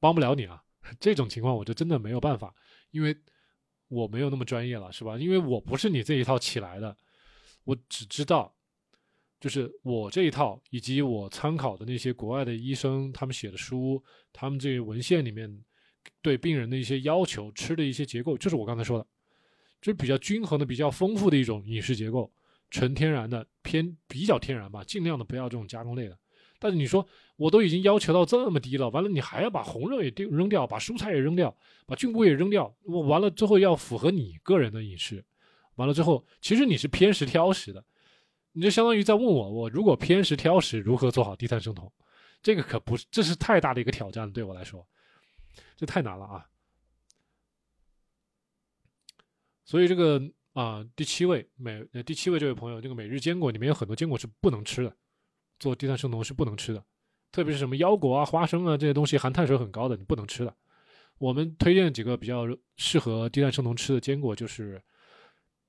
帮不了你啊！这种情况我就真的没有办法，因为。我没有那么专业了，是吧？因为我不是你这一套起来的，我只知道，就是我这一套以及我参考的那些国外的医生他们写的书，他们这些文献里面对病人的一些要求，吃的一些结构，就是我刚才说的，就是比较均衡的、比较丰富的一种饮食结构，纯天然的，偏比较天然吧，尽量的不要这种加工类的。但是你说我都已经要求到这么低了，完了你还要把红肉也丢扔掉，把蔬菜也扔掉，把菌菇也扔掉，我完了之后要符合你个人的饮食，完了之后其实你是偏食挑食的，你就相当于在问我，我如果偏食挑食如何做好低碳生酮？这个可不是，这是太大的一个挑战对我来说，这太难了啊！所以这个啊，第七位每呃第七位这位朋友，这个每日坚果里面有很多坚果是不能吃的，做低碳生酮是不能吃的，特别是什么腰果啊、花生啊这些东西含碳水很高的，你不能吃的。我们推荐几个比较适合低碳生酮吃的坚果，就是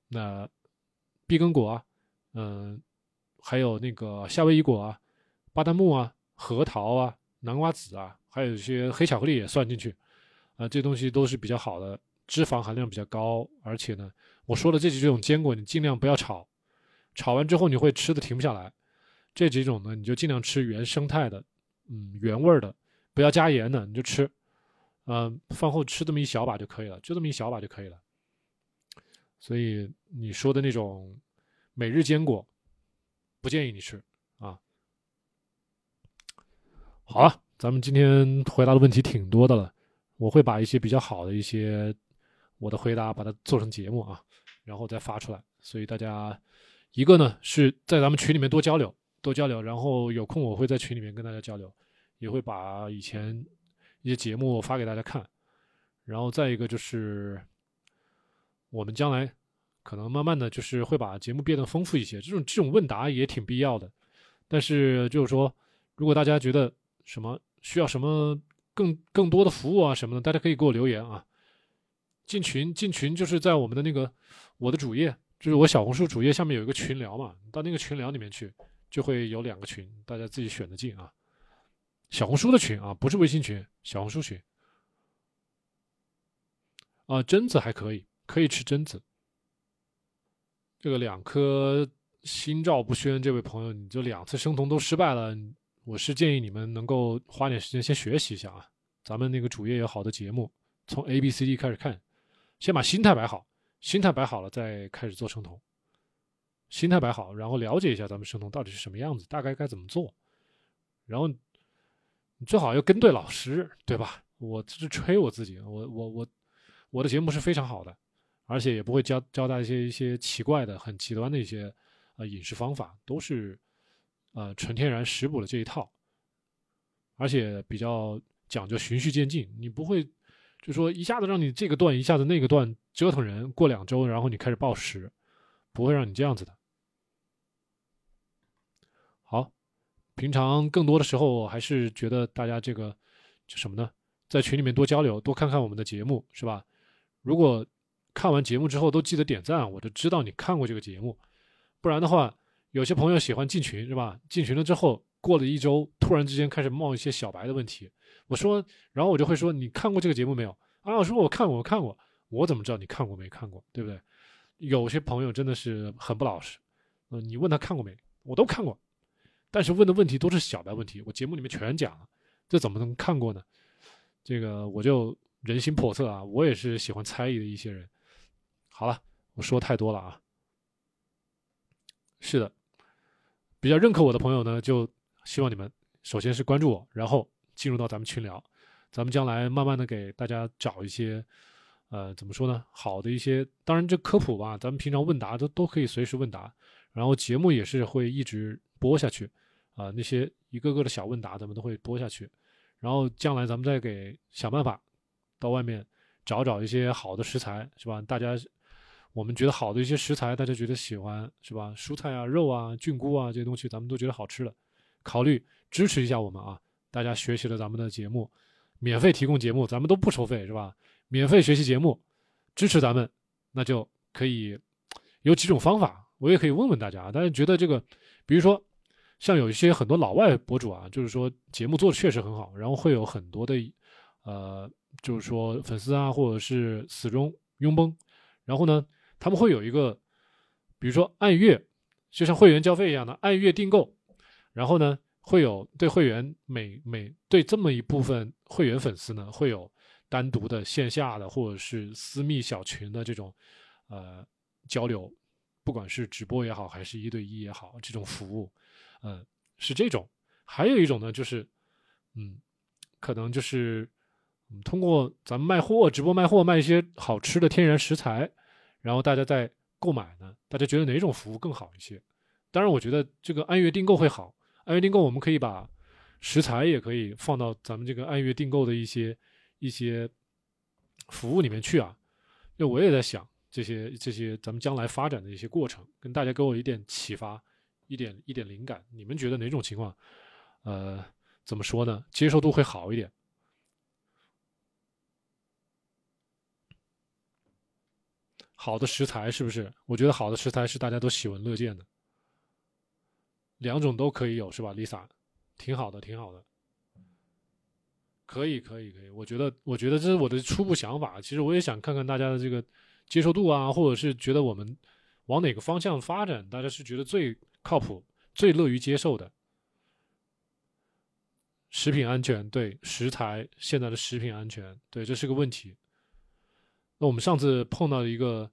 那碧根果啊，嗯，还有那个夏威夷果啊、巴旦木啊、核桃啊、南瓜子啊，还有一些黑巧克力也算进去啊，这东西都是比较好的，脂肪含量比较高，而且呢。我说的这几种坚果，你尽量不要炒，炒完之后你会吃的停不下来。这几种呢，你就尽量吃原生态的，嗯，原味的，不要加盐的，你就吃，嗯，饭后吃这么一小把就可以了，就这么一小把就可以了。所以你说的那种每日坚果，不建议你吃啊。好了，咱们今天回答的问题挺多的了，我会把一些比较好的一些我的回答把它做成节目啊。然后再发出来，所以大家一个呢是在咱们群里面多交流，多交流，然后有空我会在群里面跟大家交流，也会把以前一些节目发给大家看，然后再一个就是我们将来可能慢慢的就是会把节目变得丰富一些，这种这种问答也挺必要的，但是就是说如果大家觉得什么需要什么更更多的服务啊什么的，大家可以给我留言啊。进群，进群就是在我们的那个我的主页，就是我小红书主页下面有一个群聊嘛，到那个群聊里面去，就会有两个群，大家自己选的进啊。小红书的群啊，不是微信群，小红书群。啊，榛子还可以，可以吃榛子。这个两颗心照不宣，这位朋友，你就两次生酮都失败了，我是建议你们能够花点时间先学习一下啊。咱们那个主页有好的节目，从 A B C D 开始看。先把心态摆好，心态摆好了再开始做生酮。心态摆好，然后了解一下咱们生酮到底是什么样子，大概该怎么做。然后你最好要跟对老师，对吧？我这是吹我自己，我我我我的节目是非常好的，而且也不会教教大家一些一些奇怪的、很极端的一些呃饮食方法，都是呃纯天然食补的这一套，而且比较讲究循序渐进，你不会。就说一下子让你这个段，一下子那个段折腾人，过两周然后你开始暴食，不会让你这样子的。好，平常更多的时候还是觉得大家这个就什么呢，在群里面多交流，多看看我们的节目，是吧？如果看完节目之后都记得点赞，我就知道你看过这个节目。不然的话，有些朋友喜欢进群，是吧？进群了之后，过了一周，突然之间开始冒一些小白的问题。我说，然后我就会说，你看过这个节目没有？啊，我说我看过，我看过，我怎么知道你看过没看过？对不对？有些朋友真的是很不老实，嗯，你问他看过没？我都看过，但是问的问题都是小白问题，我节目里面全讲了，这怎么能看过呢？这个我就人心叵测啊，我也是喜欢猜疑的一些人。好了，我说太多了啊。是的，比较认可我的朋友呢，就希望你们首先是关注我，然后。进入到咱们群聊，咱们将来慢慢的给大家找一些，呃，怎么说呢？好的一些，当然这科普吧，咱们平常问答都都可以随时问答，然后节目也是会一直播下去，啊，那些一个个的小问答咱们都会播下去，然后将来咱们再给想办法到外面找找一些好的食材，是吧？大家我们觉得好的一些食材，大家觉得喜欢，是吧？蔬菜啊、肉啊、菌菇啊这些东西，咱们都觉得好吃的，考虑支持一下我们啊。大家学习了咱们的节目，免费提供节目，咱们都不收费是吧？免费学习节目，支持咱们，那就可以有几种方法，我也可以问问大家。大家觉得这个，比如说像有一些很多老外博主啊，就是说节目做的确实很好，然后会有很多的呃，就是说粉丝啊，或者是死忠拥崩，然后呢，他们会有一个，比如说按月，就像会员交费一样的按月订购，然后呢。会有对会员每每对这么一部分会员粉丝呢，会有单独的线下的或者是私密小群的这种呃交流，不管是直播也好，还是一对一也好，这种服务，嗯，是这种。还有一种呢，就是嗯，可能就是，通过咱们卖货直播卖货，卖一些好吃的天然食材，然后大家再购买呢，大家觉得哪种服务更好一些？当然，我觉得这个按月订购会好。按月订购，我们可以把食材也可以放到咱们这个按月订购的一些一些服务里面去啊。那我也在想，这些这些咱们将来发展的一些过程，跟大家给我一点启发，一点一点灵感。你们觉得哪种情况，呃，怎么说呢？接受度会好一点？好的食材是不是？我觉得好的食材是大家都喜闻乐见的，两种都可以有是吧，Lisa？挺好的，挺好的，可以，可以，可以。我觉得，我觉得这是我的初步想法。其实我也想看看大家的这个接受度啊，或者是觉得我们往哪个方向发展，大家是觉得最靠谱、最乐于接受的。食品安全，对食材现在的食品安全，对这是个问题。那我们上次碰到一个，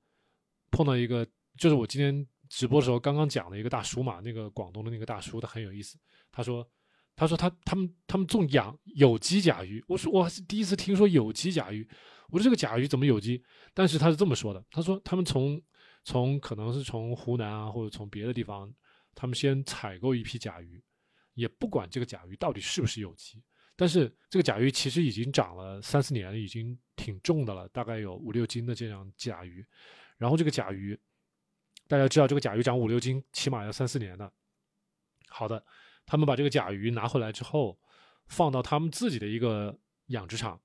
碰到一个，就是我今天直播的时候刚刚讲的一个大叔嘛，那个广东的那个大叔，他很有意思。他说，他说他他们他们种养有机甲鱼。我说我还是第一次听说有机甲鱼。我说这个甲鱼怎么有机？但是他是这么说的，他说他们从从可能是从湖南啊或者从别的地方，他们先采购一批甲鱼，也不管这个甲鱼到底是不是有机。但是这个甲鱼其实已经长了三四年，已经挺重的了，大概有五六斤的这样甲鱼。然后这个甲鱼，大家知道这个甲鱼长五六斤，起码要三四年的。好的，他们把这个甲鱼拿回来之后，放到他们自己的一个养殖场，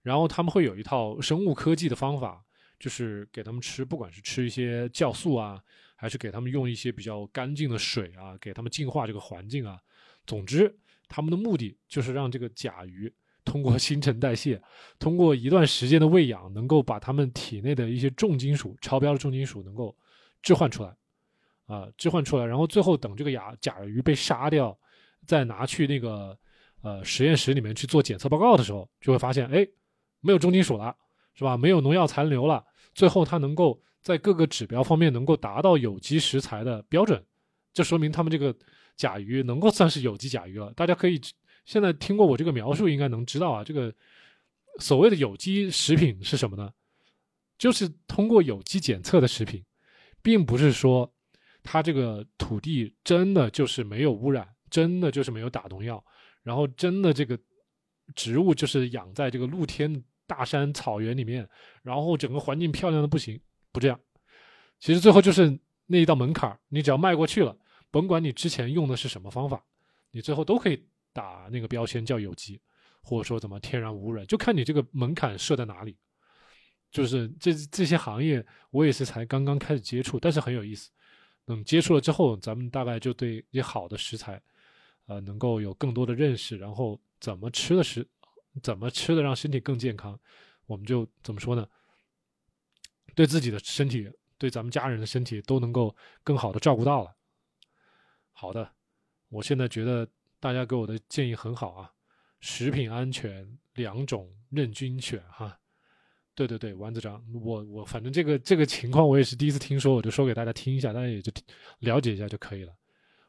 然后他们会有一套生物科技的方法，就是给他们吃，不管是吃一些酵素啊，还是给他们用一些比较干净的水啊，给他们净化这个环境啊。总之。他们的目的就是让这个甲鱼通过 新陈代谢，通过一段时间的喂养，能够把它们体内的一些重金属、超标的重金属能够置换出来，啊，置换出来，然后最后等这个甲甲鱼被杀掉，再拿去那个呃实验室里面去做检测报告的时候，就会发现，哎，没有重金属了，是吧？没有农药残留了，最后它能够在各个指标方面能够达到有机食材的标准，这说明他们这个。甲鱼能够算是有机甲鱼了，大家可以现在听过我这个描述，应该能知道啊。这个所谓的有机食品是什么呢？就是通过有机检测的食品，并不是说它这个土地真的就是没有污染，真的就是没有打农药，然后真的这个植物就是养在这个露天大山草原里面，然后整个环境漂亮的不行，不这样。其实最后就是那一道门槛你只要迈过去了。甭管你之前用的是什么方法，你最后都可以打那个标签叫有机，或者说怎么天然无污染，就看你这个门槛设在哪里。就是这这些行业，我也是才刚刚开始接触，但是很有意思。等接触了之后，咱们大概就对一些好的食材，呃，能够有更多的认识，然后怎么吃的食，怎么吃的让身体更健康，我们就怎么说呢？对自己的身体，对咱们家人的身体都能够更好的照顾到了。好的，我现在觉得大家给我的建议很好啊，食品安全两种任君选哈。对对对，丸子长，我我反正这个这个情况我也是第一次听说，我就说给大家听一下，大家也就了解一下就可以了。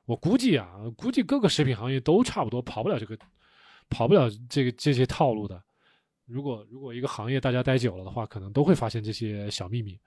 我估计啊，估计各个食品行业都差不多，跑不了这个，跑不了这个这些套路的。如果如果一个行业大家待久了的话，可能都会发现这些小秘密。